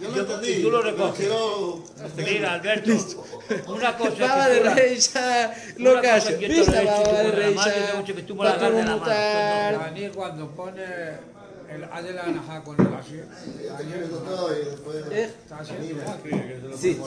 yo lo entendí. y tú lo recoges. quiero- Mira, Alberto, una cosa Baba que de ¿Eh? Sí.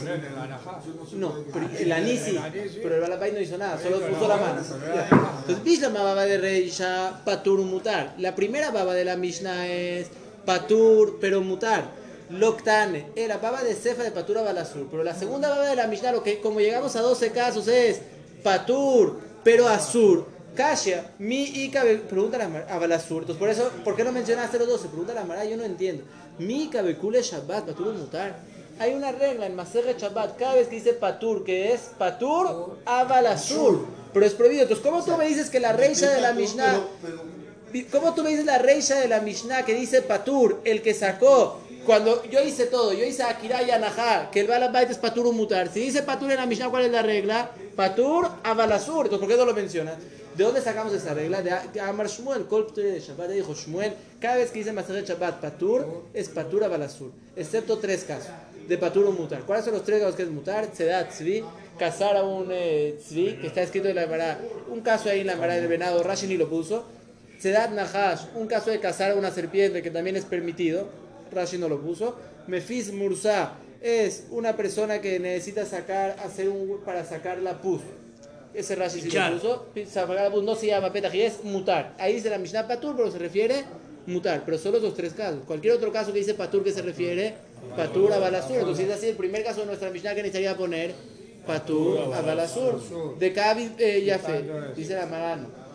No, pero el sí. pero el balapay no hizo nada, solo puso la mano. Entonces, Bishlama baba de rey ya patur mutar. La primera baba de la Mishnah es patur pero mutar. Loctane, era baba de cefa de patur a balasur. Pero la segunda baba de la Mishnah, lo que como llegamos a 12 casos es patur pero azur. Kasha, mi y pregunta a, la- a Balasur. Entonces, por eso, ¿por qué no mencionaste los 12? Pregunta la Mara, yo no entiendo. Mi cabecule Shabbat, patur mutar. Hay una regla en Maserre Shabbat, cada vez que dice patur, que es patur a Balasur. Pero es prohibido. Entonces, ¿cómo tú me dices que la reisha de la Mishnah, cómo tú me dices la reisha de la Mishnah que dice patur, el que sacó, cuando yo hice todo, yo hice Akira y Anahá, que el Balabait es patur mutar. Si dice patur en la Mishnah, ¿cuál es la regla? Patur a Balasur. Entonces, ¿por qué no lo mencionas? ¿De dónde sacamos esa regla? De Amar Shmuel, Kol de Shabbat, dijo Shmuel, cada vez que dice Masajet Shabbat patur, es patur Balasur, excepto tres casos, de patur o mutar. ¿Cuáles son los tres casos que es mutar? Tzedat tzvi, cazar a un eh, tzvi, que está escrito en la Emara, un caso ahí en la Emara del venado, Rashi ni lo puso, Tzedat Nahash, un caso de cazar a una serpiente que también es permitido, Rashi no lo puso, Mefis Mursa, es una persona que necesita sacar, hacer un, para sacar la pus. Ese Rashi sí lo puso. No se llama petají, es mutar. Ahí dice la Mishnah patur, pero se refiere mutar. Pero solo esos tres casos. Cualquier otro caso que dice patur que se refiere patur a balasur. Entonces es así, el primer caso de nuestra Mishnah que necesitaría poner patur a balasur. De Kavid eh, Yafe. Dice la Marano.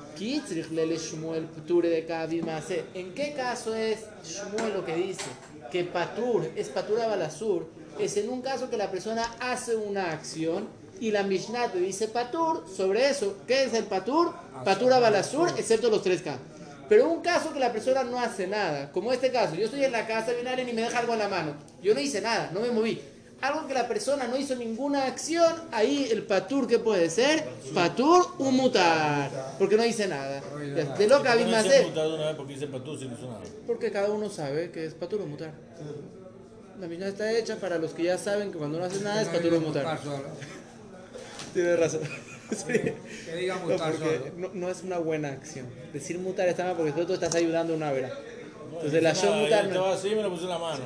¿En qué caso es Shmuel lo que dice? Que patur es patur a balasur. Es en un caso que la persona hace una acción y la Mishnah te dice patur sobre eso. ¿Qué es el patur? Patur a balasur, excepto los tres casos. Pero un caso que la persona no hace nada, como este caso, yo estoy en la casa, viene alguien y me deja algo en la mano. Yo no hice nada, no me moví. Algo que la persona no hizo ninguna acción, ahí el patur que puede ser, patur un mutar, porque no hice nada. De lo que habéis más porque cada uno sabe que es patur o mutar. La misma está hecha para los que ya saben que cuando no haces nada es patur o mutar. Tienes razón. [laughs] Sí. Que diga No, mutar solo. no, no es una buena acción. Decir mutar está mal porque tú estás ayudando a una vera. Entonces la Yo mutar no, así y me lo puse en la mano.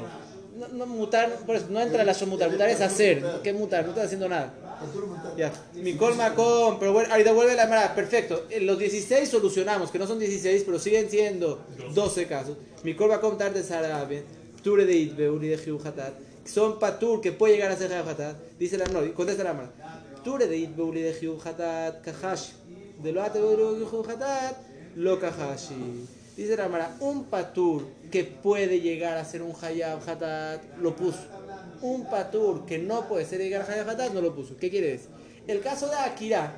no, no mutar, por eso no entra la shon mutar. Mutar es hacer. ¿Qué mutar? No estás haciendo nada. Ya, Mikol Makom, pero bueno, ahorita vuelve la mara. Perfecto. En los 16 solucionamos, que no son 16, pero siguen siendo 12 casos. Mikol Makom tarde Sarabe, Ture de Itbe, Uri de Jiu Hatat. Son Patur que puede llegar a ser Jiu Hatat. Dice la no, contesta la mara. Ture de Itbe, Uri de Jiu Hatat, Kahashi. De lo ate Uri de lo Kahashi. Dice la mara, un Patur que puede llegar a ser un Hayab Hatat, lo puso un patur que no puede ser llegar a Hayab Hatat, no lo puso. ¿Qué quiere decir? El caso de Akira,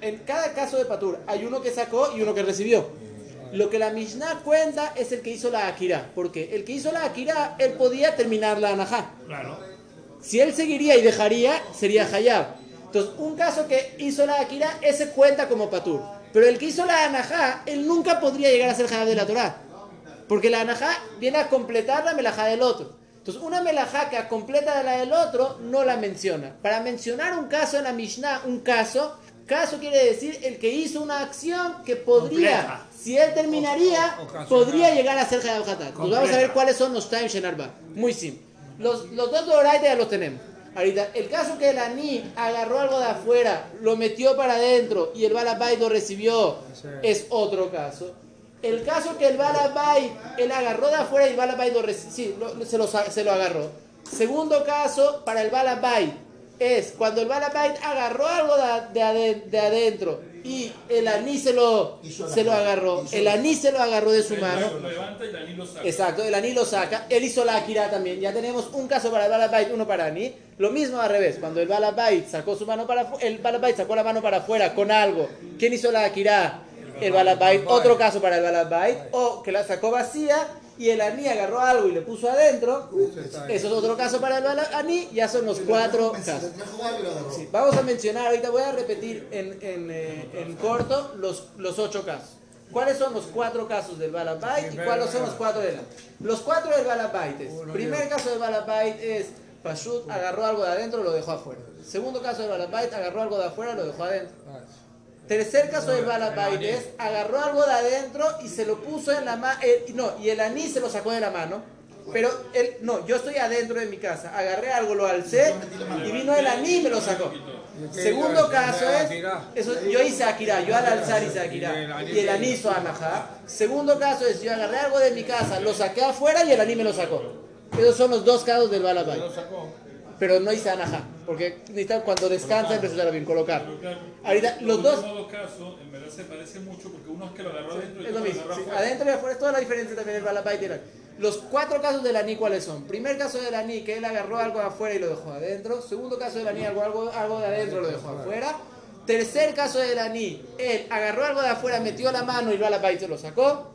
en cada caso de patur hay uno que sacó y uno que recibió. Lo que la Mishnah cuenta es el que hizo la Akira, porque el que hizo la Akira, él podía terminar la Anajá. Claro. Si él seguiría y dejaría, sería Hayab. Entonces, un caso que hizo la Akira, ese cuenta como patur. Pero el que hizo la Anajá, él nunca podría llegar a ser Hayab de la Torah. Porque la Anajá viene a completar la melajá del otro. Entonces, una melajá que completa la del otro no la menciona. Para mencionar un caso en la Mishnah, un caso, caso quiere decir el que hizo una acción que podría, Completa. si él terminaría, O- podría llegar a ser Hayab Hatat. Pues vamos a ver cuáles son los time Shenarba. Muy simple. Los, los dos de Oraita ya los tenemos. Ahorita, el caso que el Ani agarró algo de afuera, lo metió para adentro y el Balabait lo recibió, es otro caso. El caso que el Balabait, él agarró de afuera y el Balabait lo reci- sí, lo- se, lo, se lo agarró. Segundo caso, para el Balabait, es cuando el Balabait agarró algo de, de de adentro y el Ani se lo, se lo agarró. El Ani se lo agarró de su mano. Lo levanta y Dani lo saca. Exacto, el Ani lo saca, él hizo la Akira también. Ya tenemos un caso para el Balabait, uno para Ani. Lo mismo al revés, cuando el Balabait sacó su mano para el Balabait sacó la mano para afuera con algo. ¿Quién hizo la Akira? El Balabait. Otro caso para el Balabait. O que la sacó vacía y el Ani agarró algo y le puso adentro. Eso es otro caso para el Ani. Ya son los cuatro casos. Sí, vamos a mencionar, ahorita voy a repetir en, en, eh, en corto los, los ocho casos. ¿Cuáles son los cuatro casos del Balabait y cuáles son los cuatro del Los cuatro del Balabait es, primer caso del Balabait es, Pashut agarró algo de adentro, lo dejó afuera. Segundo caso del Balabait, agarró algo de afuera, lo dejó adentro. Tercer caso del Balabait es, agarró algo de adentro y se lo puso en la mano, no, y el anís se lo sacó de la mano. Pero él, no, yo estoy adentro de mi casa, agarré algo, lo alcé y vino el anís y me lo sacó. Segundo caso es, eso, yo hice Akira, yo al alzar hice Akira y el anís hizo Anajá. Segundo caso es, yo agarré algo de mi casa, lo saqué afuera y el anís me lo sacó. Esos son los dos casos del Balabait. Lo. Pero no hice Anajá, porque necesitan cuando descansa empezar a bien colocar. Ahorita, los dos, dos casos, en verdad se parece mucho porque uno es que lo agarró adentro y Es lo mismo. lo sí, adentro y afuera es toda la diferencia también del balabait y el Los cuatro casos del aní, ¿cuáles son? Primer caso del aní, que él agarró algo de afuera y lo dejó adentro. Segundo caso del aní, algo, algo, algo de adentro lo dejó afuera. Tercer caso del aní, él agarró algo de afuera, metió la mano y el balabait se lo sacó.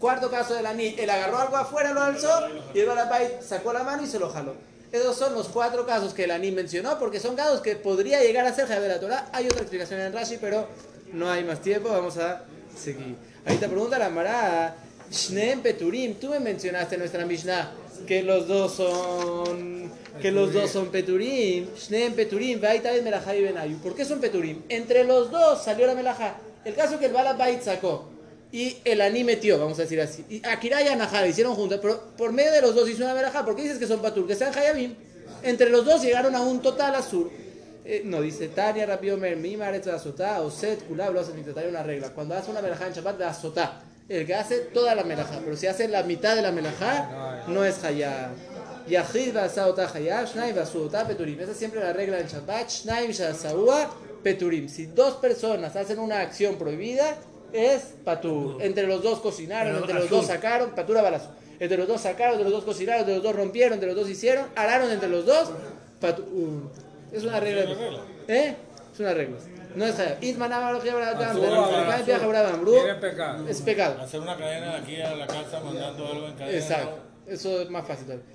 Cuarto caso del aní, él agarró algo afuera, lo alzó y el balabait sacó la mano y se lo jaló. Esos son los cuatro casos que el aní mencionó, porque son casos que podría llegar a ser Javier la Torah. Hay otra explicación en Rashi, pero no hay más tiempo, vamos a seguir. Ahí te pregunta la Mará, Shneem Peturim, tú me mencionaste en nuestra Mishnah que los dos son que los dos son Peturim, Shneem Peturim, Vaitabet Melajá y Benayu. ¿Por qué son Peturim? Entre los dos salió la Melajá. El caso que el Balabait sacó y el Aní metió, vamos a decir así. Y Akira y Anahá hicieron juntas, pero por medio de los dos hizo una Melajá. ¿Por qué dices que son Patur? Que sean Hayabim. Entre los dos llegaron a un total azul. Eh, no, dice Tania Mer, mi maretz azotá, o set, kulab, lo hace una regla. Cuando hace una melajá en Shabbat, de azotá. El que hace toda la melajá, pero si hace la mitad de la melajá, no es hayab. Yahid basauta hayab, shnaim basauta peturim. Esa es siempre la regla en Shabbat, shnaim shasaua peturim. Si dos personas hacen una acción prohibida, es patur. Entre los dos cocinaron, entre los dos sacaron, patura balazo. Entre los dos sacaron, entre los dos cocinaron, entre los dos rompieron, entre los dos hicieron, araron entre los dos, patur. Es una regla. ¿Eh? Es una regla. No es. Es pecado. Hacer una cadena de aquí a la casa mandando algo en cadena. Exacto. Eso es más fácil todavía.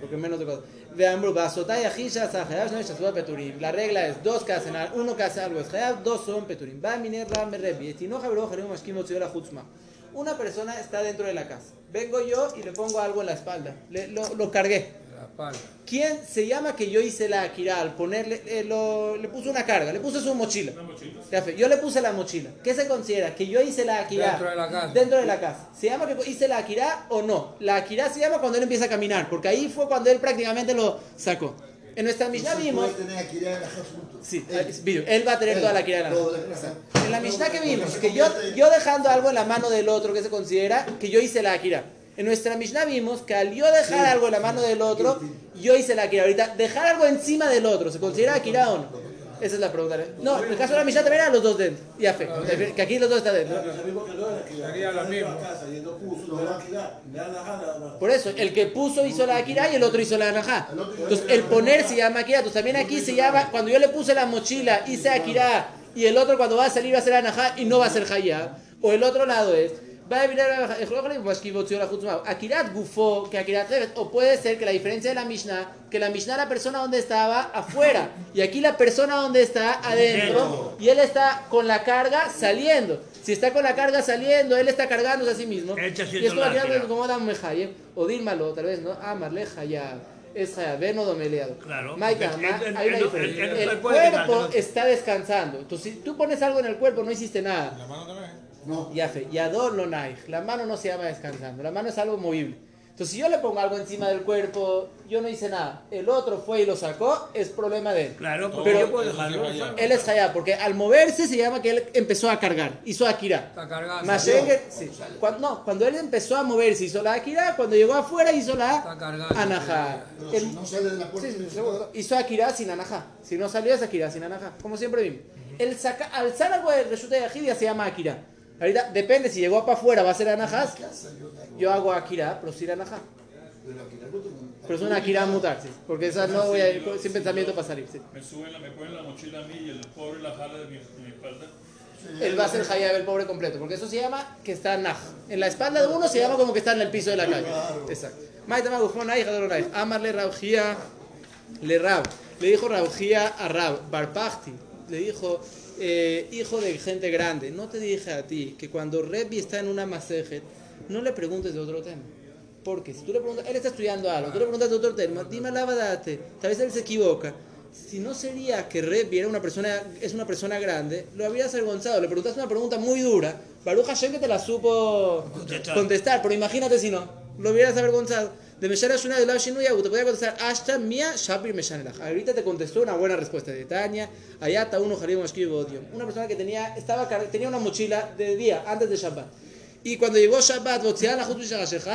Porque menos de cosas. Vean, bro, basotá y ajisha, sahayash, no shasuda peturim. La regla es dos que hacen algo, uno que hace algo es hayab, dos son peturim. Va miner ram rebi. Etinoja bro, jarim mashkim la chutzma. Una persona está dentro de la casa. Vengo yo y le pongo algo en la espalda. Lo, lo cargué. ¿Quién se llama que yo hice la akira al ponerle, eh, lo- le puse una carga, le puse su mochila? Fue, Yo le puse la mochila. ¿Qué se considera? Que yo hice la akira Dentro de la casa. dentro de la casa. ¿Se llama que hice la akira o no? La akira se llama cuando él empieza a caminar, porque ahí fue cuando él prácticamente lo sacó. En nuestra Mishnah vimos... Sí, Él. él va a tener Él. toda la Akira en la de Akira. En la Mishnah que vimos, que yo, yo dejando algo en la mano del otro que se considera que yo hice la Akira. En nuestra Mishnah vimos que al yo dejar algo en la mano del otro, yo hice la Akira. Ahorita, dejar algo encima del otro, ¿se considera Akira o no? Esa es la pregunta. ¿eh? No, en el caso de la Mishnah también eran los dos dentro. Ya fe, que aquí los dos están dentro. Por eso, el que puso hizo la Akira y el otro hizo la Anajá. Entonces, el poner se llama Akira. Entonces, también aquí se llama, cuando yo le puse la mochila, hice Akira, y el otro cuando va a salir va a ser Anajá y no va a ser Hayá. O el otro lado es, va a venir Akirat Gufo, que. O puede ser que la diferencia de la Mishnah, que la Mishnah la persona donde estaba afuera, y aquí la persona donde está adentro, y él está con la carga saliendo. Si está con la carga saliendo, él está cargándose a sí mismo. Y es como o Dilmalo, tal vez, ¿no? Amarle. Es Hayab, ven o domeleado. Claro. Maika, Él- ma- él- hay una diferencia. El cuerpo está descansando. Entonces, si tú pones algo en el cuerpo, no hiciste nada. La mano también. No. Ya fe, yador lo naij. La mano no se llama descansando, la mano es algo movible. Entonces, si yo le pongo algo encima del cuerpo, yo no hice nada. El otro fue y lo sacó, es problema de él. Claro, porque Pero yo puedo dejarlo. él es hayá, porque al moverse se llama que él empezó a cargar, hizo akira. Está cargando. Mashengue, sí. Cuando, no, cuando él empezó a moverse hizo la akira, cuando llegó afuera hizo la anajá. Si no sale de la puerta. Sí, sí. Hizo Akira sin Anajá. Si no salió es Akira sin Anajá. Como siempre vimos. El saca, alzar algo de resulta de Yahid ya se llama Akira. Ahorita depende, si llegó para afuera va a ser Anajá. Yo hago Akira, pero sin Anajá. Pero es una Akira mutar, sí. Porque esa no voy a ir sin pensamiento para salir. Sí. Me suben, la, me ponen la mochila a mí y el pobre la jala de mi, de mi espalda. Él va a ser Hayab el pobre completo. Porque eso se llama que está Naj. En la espalda de uno se llama como que está en el piso de la calle. Exacto. Maite Magufón, ahí, Jador Naij. Amarle Raujía. Le Rab. Le dijo Raujía a Rab. Barpachti. Le dijo, eh, hijo de gente grande, no te dije a ti que cuando Rebbi está en una masejet, no le preguntes de otro tema. Porque si tú le preguntas, él está estudiando algo, tú le preguntas de otro tema, dime la verdad, tal vez él se equivoca. Si no sería que Rebbi era una persona, es una persona grande, lo habrías avergonzado. Le preguntaste una pregunta muy dura. Baruch Hashem que te la supo contestar, pero imagínate si no, lo hubieras avergonzado. De Meshara Shuna de Lav Shinuya, te podía contestar, hasta mía Shapir Meshanelach. Ahorita te contestó una buena respuesta de Tania, Ayata uno Harim Bodium. Una persona que tenía, estaba, tenía una mochila de día, antes de Shabbat. Y cuando llegó Shabbat,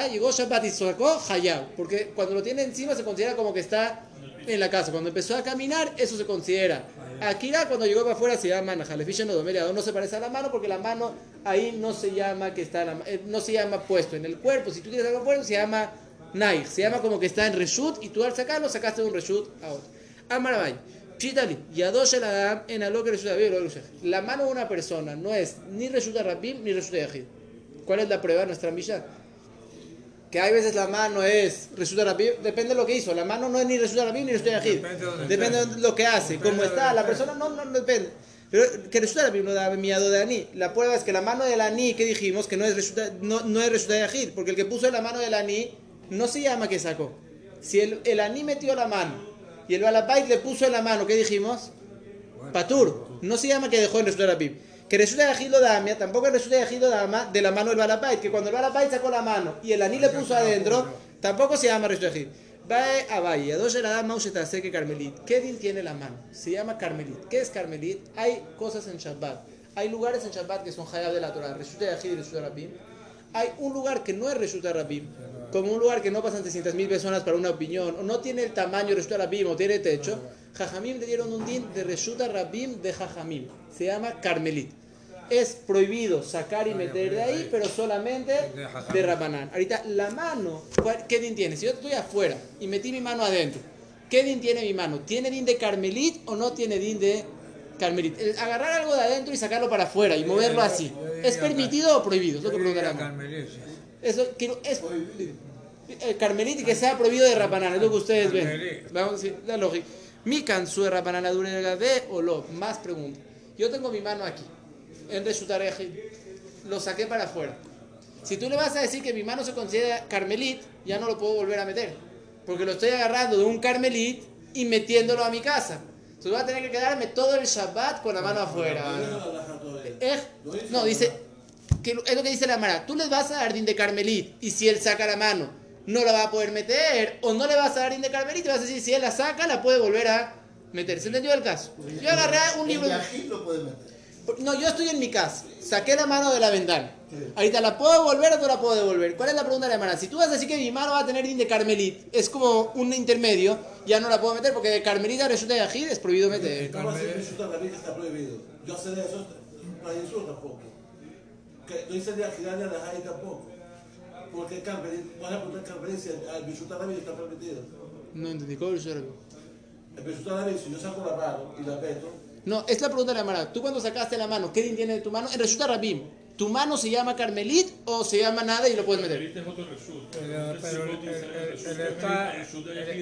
llegó Shabbat y sacó Hayab. Porque cuando lo tiene encima se considera como que está en la casa. Cuando empezó a caminar, eso se considera. Akira, cuando llegó para afuera, se llama Najalefisha no no se parece a la mano porque la mano ahí no se llama que está la eh, no se llama puesto en el cuerpo. Si tú tienes algo puesto, se llama Naig. Se llama como que está en Reshut y tú al sacarlo sacaste de un Reshut a otro. Amarabay. Chitali, Yadosh el Adam en Alok Reshut Reshut. La mano de una persona no es ni Reshut Rabim ni Reshut Yahid. ¿Cuál es la prueba de nuestra milla? Que hay veces la mano es Resulta Rabim, depende de lo que hizo. La mano no es ni Resulta Rabim ni Resulta Yahid. Depende de Depende de lo que hace, de está. La persona no, no, depende. Pero que Resulta Rabim no da miedo de Ani. La prueba es que la mano del Ani que dijimos que no es Resulta, no, no es Resulta Yahid. Porque el que puso la mano del Ani no se llama que sacó. Si el, el Ani metió la mano y el Balabait le puso en la mano, ¿qué dijimos? Patur. No se llama que dejó en Resulta Rabim. Que resulta de Gilo Damia, tampoco resulta de Gilo Dama de la mano del Balapait, que cuando el Balapait sacó la mano y el aní le puso adentro, tampoco se llama resulta de Gil. Vae a Valle, a dos de la dama usted que Carmelit. ¿Qué din tiene la mano? Se llama Carmelit. ¿Qué es Carmelit? Hay cosas en Shabbat. Hay lugares en Shabbat que son Hayab de la Torah, resulta de Gil y resulta de Rabim. Hay un lugar que no es resulta de Rabim, como un lugar que no pasan 300.000 personas para una opinión, o no tiene el tamaño de Rabim, o tiene techo. Jajamim le dieron un din de resulta Rabim de Jajamim. Se llama Carmelit es prohibido sacar y meter de ahí, pero solamente de Rabanán. Ahorita, la mano, ¿cuál- ¿qué din tiene? Si yo estoy afuera y metí mi mano adentro, ¿qué din tiene mi mano? ¿Tiene din de Carmelit o no tiene din de Carmelit? El agarrar algo de adentro y sacarlo para afuera y moverlo así, ¿es permitido o prohibido? Es lo que pregunta la mano. Eso, quiero, es el Carmelit y que sea prohibido de Rabanán, es lo que ustedes ven. Vamos a decir, la lógica. Mi cansu de Rabanán la dura de o lo. Más pregunta. Yo tengo mi mano aquí, en Reshutareji, lo saqué para afuera. Si tú le vas a decir que mi mano se considera Carmelit, ya no lo puedo volver a meter. Porque lo estoy agarrando de un Carmelit y metiéndolo a mi casa. Entonces voy a tener que quedarme todo el Shabbat con la mano afuera. Eh, No, dice, que es lo que dice la Mara. Tú les vas a dar din de Carmelit y si él saca la mano no la va a poder meter, o no le vas a dar de carmelita y vas a decir, si él la saca, la puede volver a meter. ¿Se entendió el caso? Yo agarré un libro... Lo puede meter. No, yo estoy en mi casa, saqué la mano de la ventana. Ahorita, ¿la puedo devolver o no la puedo devolver? ¿Cuál es la pregunta de la hermana? Si tú vas a decir que mi mano va a tener din de carmelit, es como un intermedio, ya no la puedo meter porque de carmelita resulta de ajid, es prohibido meter. ¿Cómo así que Shuta Rabin está prohibido? Yo sé de eso, para eso tampoco. Que no hice de Ajidad de Alajá tampoco. Porque vas a Carmelita si el Bishuta Rabin está permitido. No entendí, ¿cómo es? El Bishuta Rabin, si yo saco la mano y la meto, No, es la pregunta de la hermana. Tú cuando sacaste la mano, ¿qué din tiene de tu mano? En resulta Rabim. ¿Tu mano se llama Carmelit o se llama nada y lo puedes meter? Es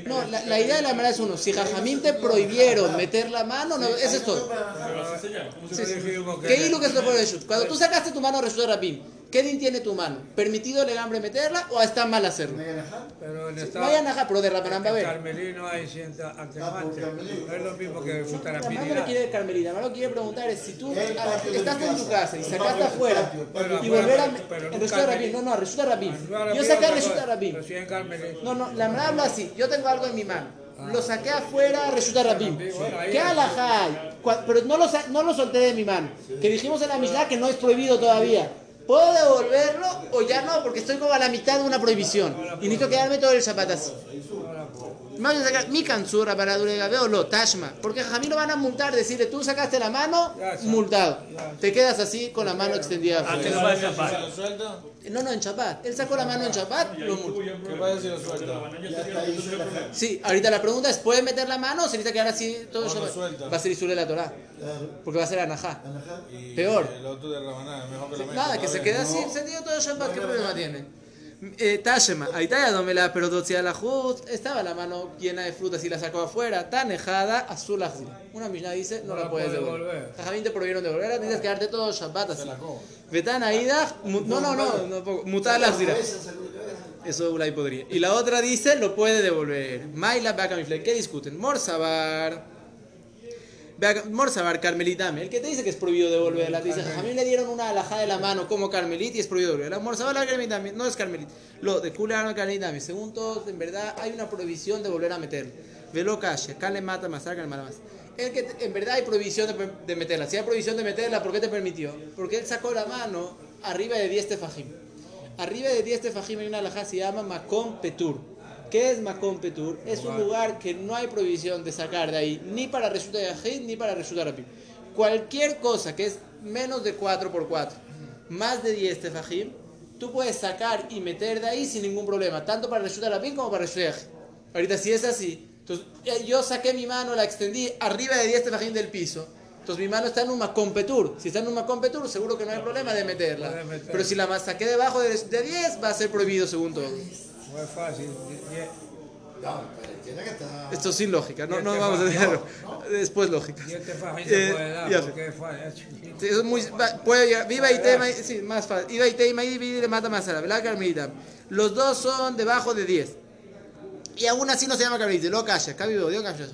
No, la, la idea de la hermana es uno. Si Jajamín te prohibieron meter la mano, no, eso es todo. Que- ¿Qué hilo que es lo el Reshut? Cuando tú sacaste tu mano Reshut Rabim, ¿qué din tiene tu mano? ¿Permitido legambre meterla o está mal hacerlo? Pero el No está, hay anaja, pero de Rabanán va a en haber. Carmelino hay cienta Ah, por Carmelino. No es lo mismo que mano no Futarapinidad. quiere de Carmelita, la mano quiere preguntar es si tú El a estás en tu casa. y El sacaste el afuera el y volver a... En en un Rabim, no, no, Rabim. Ahora Yo saqué a otra Reshut cosa, Rabim. pero sí en Carmelino. No, no, la verdad habla así. Yo tengo algo en mi mano. Lo saqué afuera, resulta. Bueno, ahí ¿Qué alajá hay? Pero no lo, sa- no lo solté de mi mano. Que dijimos en la Mishnah que no es prohibido todavía. ¿Puedo devolverlo o ya no? Porque estoy como a la mitad de una prohibición. Y necesito quedarme todo el Shabbat así. Más bien sacar mi cansura para Duregabe o lo tashma. Porque a mí lo van a multar, decirle tú sacaste la mano, multado. Te quedas así con la mano extendida. Ah, afuera. que no va a escapar. ¿Lo suelta? No, no, en Shabbat. Él sacó la mano en Shabbat, lo multó. ¿Qué pasa si lo suelta? Sí, ahorita la pregunta es, ¿puede meter la mano o se necesita quedar así todo Shabbat? Va a ser Isur de la Torah, porque va a ser Anajá. Peor. El otro de Rabaná, mejor que lo meta. Nada, que se quede así encendido todo Shabbat, ¿qué problema tiene? Eh, Tashema, ahí está ya donde la pero la juz, estaba la mano llena de frutas y la sacó afuera, tanejada, azul azul. Una Mishnah dice, no, No la la puedes puede devolver. Jajamín te prohibieron devolverla, tienes que quedarte todo Shabbat así. la. Vetan aida, no, no, no, no, la cabeza. Eso Ulay podría. Y la otra dice, lo puede devolver. Maila Bakamifle. ¿Qué discuten? Morsabar. Beak- Morsabar, Carmelitame. El que te dice que es prohibido devolverla. Te dice, a mí le dieron una alajá de la mano como Carmelit y es prohibido devolverla. Morsabar, la Carmelitame. No es Carmelit. Lo de Kulan, Carmelitame. Según todos, en verdad, hay una prohibición de volver a meterla. Velo calle. Can le mata más, can le mata más. El que en verdad hay prohibición de, de meterla. Si hay prohibición de meterla, ¿por qué te permitió? Porque él sacó la mano arriba de 10 tefajim. Arriba de 10 tefajim hay una alajá se llama Makom Petur. ¿Qué es Makom Petur? Es un lugar que no hay prohibición de sacar de ahí, ni para resulta Yahid, ni para resulta Rapim. Cualquier cosa que es menos de 4x4, más de 10 tefajim, tú puedes sacar y meter de ahí sin ningún problema, tanto para resulta Rapim como para resulta Yahid. Ahorita, si es así, entonces eh, yo saqué mi mano, la extendí arriba de 10 tefajim del piso. Entonces mi mano está en un Makom Petur. Si está en un Makom Petur, seguro que no hay problema de meterla. Pero si la saqué debajo de, de 10, va a ser prohibido según todo. No es fácil. Die- No, pero tiene que estar. Esto sin lógica, no, no vamos a dejarlo. Después lógica. Tefajim Eh, se puede dar porque es fácil. Sí, es muy, va- puede llegar- viva y tema, sí, más fácil. Viva y tema y divide le mata más a la ¿verdad, Carmelita? Los dos son debajo de 10. Y aún así no se llama Carmelita, lo calla, cabido, dio calla.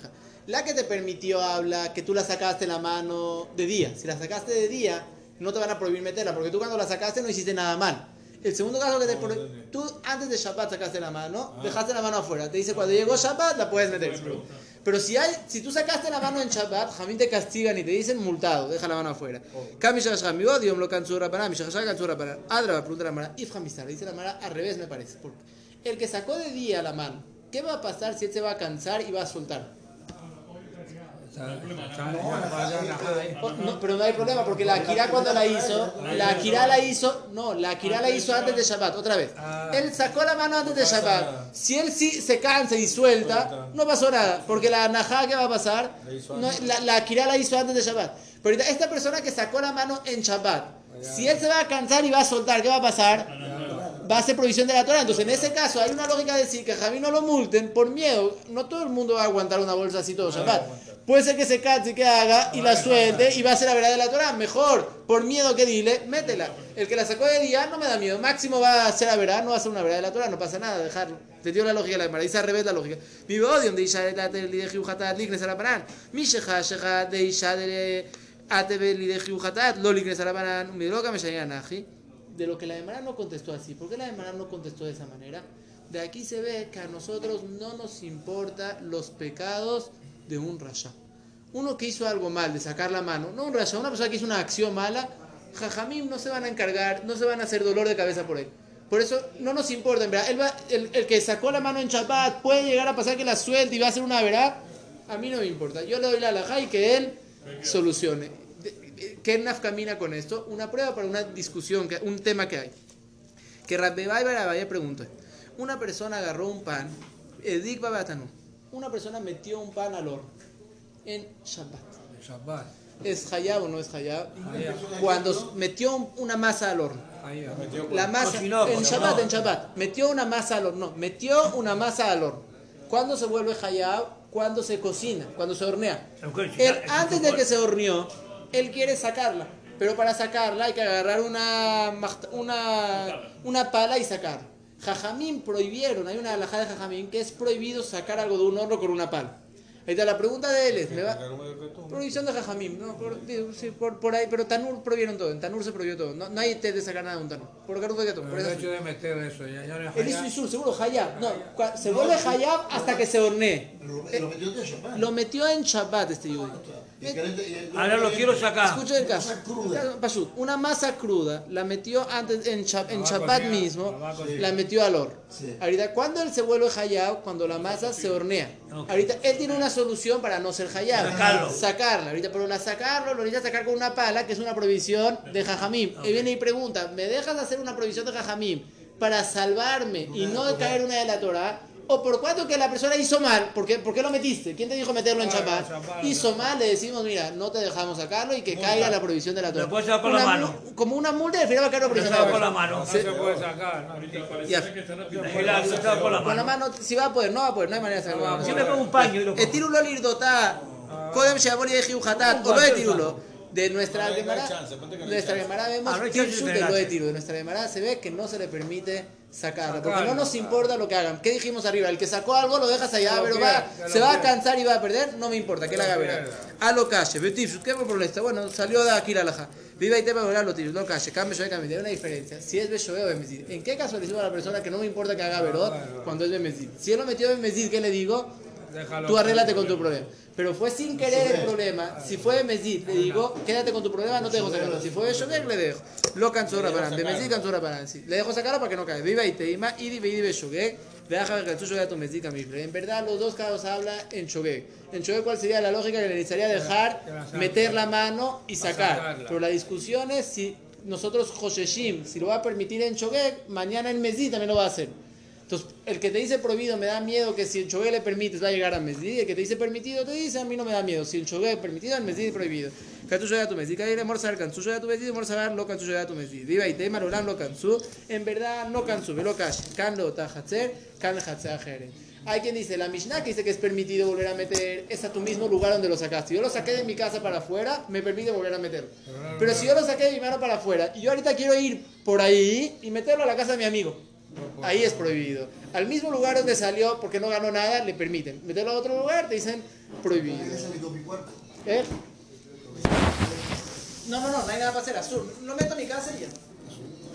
La que te permitió habla que tú la sacaste en la mano de día. Si la sacaste de día, no te van a prohibir meterla, porque tú cuando la sacaste no hiciste nada mal. El segundo caso que te prohí- tú antes de Shabbat sacaste la mano, dejaste la mano afuera. Te dice cuando llegó Shabbat la puedes meter. Pero si hay, si tú sacaste la mano en Shabbat, jamín te castigan y te dicen multado, deja la mano afuera. Odium lo cansura para. Adra pregunta la mara, dice la mara al revés me parece. Porque el que sacó de día la mano, ¿qué va a pasar si él se va a cansar y va a soltar? Está- está- ya vaya la- ahí. Oh, no, pero no hay problema porque la Akira cuando la hizo, la Akira la hizo, no, la Akira la hizo antes de Shabbat, otra vez. Ah. Él sacó la mano antes de Shabbat. Si él sí se cansa y suelta, no pasó nada, porque la Najá, ¿qué va a pasar? No, la, la Akira la hizo antes de Shabbat. Pero ahorita, esta persona que sacó la mano en Shabbat, si él se va a cansar y va a soltar, ¿qué va a pasar? Va a ser provisión de la Torah. Entonces, en ese caso, hay una lógica de decir que a Javi no lo multen por miedo. No todo el mundo va a aguantar una bolsa así todo Shabbat. Puede ser que se canse y que haga y la suelte y va a ser la verdad de la Torah. Mejor, por miedo que dile, métela. El que la sacó de día no me da miedo. Máximo va a ser la verdad, no va a ser una verdad de la Torah. No pasa nada, dejarlo. Te dio la lógica de la Gemara. Dice al revés la lógica. Vive odio de Isha de la de Jiujatat, lignes a la paran. Mi sheja, de Isha de Atebe de Jiujatat, lo lignes a la paran. Mi loca me Naji. De lo que la Gemara no contestó así. ¿Por qué la Gemara no contestó de esa manera? De aquí se ve que a nosotros no nos importa los pecados de un rasha. Uno que hizo algo mal, de sacar la mano, no un rasha, una persona que hizo una acción mala, jajamim no se van a encargar, no se van a hacer dolor de cabeza por él. Por eso no nos importa, en verdad. Él va- el, el que sacó la mano en Shabbat puede llegar a pasar que la suelte y va a hacer una verá. A mí no me importa. Yo le doy la alajá y que él solucione. De- de- ¿Qué naf camina con esto? Una prueba para una discusión, que, un tema que hay. Que Rabbebai Barabaya preguntó. Una persona agarró un pan, Edik Babatanu. Una persona metió un pan al horno en Shabbat. Shabbat. ¿Es Hayab o no es Hayab? Hayab. Cuando metió un- una masa al horno. La masa, en. Shabbat, en Shabbat, metió una masa al horno, metió una masa al horno. ¿Cuándo se vuelve hayab? Cuando se cocina, cuando se hornea. Él, antes de que se horneó, él quiere sacarla, pero para sacarla hay que agarrar una, una, una pala y sacar. Jajamín prohibieron, hay una alajá de Jajamín que es prohibido sacar algo de un horno con una pala. Ahí está, la pregunta de él es, ¿me va? Prohibición de Jajamim, ¿no? Por, sí, por, por ahí, pero Tanur prohibieron todo, en Tanur se prohibió todo. No, hay té de sacar nada de un Tanur. Por Garuf de por Pero el eso. hecho de meter eso, ya, ya no es Él hizo. Isur, seguro, Hayab. No, se vuelve Hayab hasta que se hornee. Lo, metió de Shabbat. Lo metió en Shabbat este Yudí. Ahora lo quiero sacar. Escuchen el caso. Masa cruda. Pashut, una masa cruda la metió antes en, Shab- en Shabbat mismo, la metió al horno. Sí. Ahorita, ¿cuándo él se vuelve Hayab? Cuando la masa se hornea. Ahorita, él tiene una solución para no ser Hayab. Sacarlo. Sacarla. Ahorita, pero la sacarlo lo necesita sacar con una pala, que es una provisión de Jajamim. Y viene y pregunta, ¿me dejas hacer una provisión de Jajamim para salvarme y no caer una de la Torah? ¿O por cuánto que la persona hizo mal? ¿Por qué, por qué lo metiste? ¿Quién te dijo meterlo en Shabbat? Shabbat, Hizo mal, le decimos, mira, no te dejamos sacarlo y que caiga la provisión de la Torah. Lo puedes sacar con la mano. Como una multa, al final va a caer la provisión de Lo la saca con la Torah. mano. No se puede sacar, ¿no? Con la mano. si va a poder, no va a poder, no hay manera de sacarlo le pongo un paño y lo El tirulo lirdotá, kodem sheabor yehiu hatat, o lo de tirulo. De nuestra No, no Gemara, no nuestra. Gemara vemos Ah, no de de lo de tiru. De nuestra Gemara se ve que no se le permite sacarla, porque no nos importa lo que hagan. ¿Qué dijimos arriba? El que sacó algo lo dejas allá, lo pero va, se va a cansar y va a perder, no me importa, que la haga pierda. A lo calle, ¿qué por esto? Bueno, salió de aquí la laja. Viva y tema de lo tiru, lo calle, cambio yo cambio. Hay una diferencia. Si es Beshoe o. ¿En qué caso le digo a la persona que no me importa que haga verot cuando es Bemezid? Si él lo metió Bemezid, ¿qué le digo? Déjalo. Tú arréglate con tu problema. Pero fue sin querer el problema. Si fue de Mesid, le digo, quédate con tu problema, no te dejo sacarlo. Si fue de Shoguek, le dejo. Lo cansó Raparán. De Mesid cansó Raparán. Sí. Le dejo sacarlo para que no caiga. Viva y te ima, y di de Shoguek. Deja que el de tu camifle. En verdad, los dos casos habla en Shoguek. En Shoguek, ¿cuál sería la lógica que le necesitaría dejar, meter la mano y sacar? Pero la discusión es si nosotros, Josheshim, si lo va a permitir en Shoguek, mañana en Mesid también lo va a hacer. Entonces, el que te dice prohibido me da miedo que si el chogué le permites va a llegar a Mesdid. El que te dice permitido te dice a mí no me da miedo. Si el chogué es permitido, el Mesdid es prohibido. Cansu llega a tu Mesdid. Caire morsa al cansu a tu Mesdid. Morsa ver lo cansu a tu Mesdid. Viva y tema lo lo cansu. En verdad no cansu. Velo cash. Can lo tajatzer. Can ajeren. Hay quien dice, la Mishnah que dice que es permitido volver a meter, es a tu mismo lugar donde lo sacaste. Yo lo saqué de mi casa para afuera, me permite volver a meterlo. Pero si yo lo saqué de mi mano para afuera y yo ahorita quiero ir por ahí y meterlo a la casa de mi amigo, Ahí es prohibido. Al mismo lugar donde salió, porque no ganó nada, le permiten. Meterlo a otro lugar, te dicen prohibido. ¿Eh? No, no, no, no hay nada para hacer. Azul. Lo meto a mi casa y ya.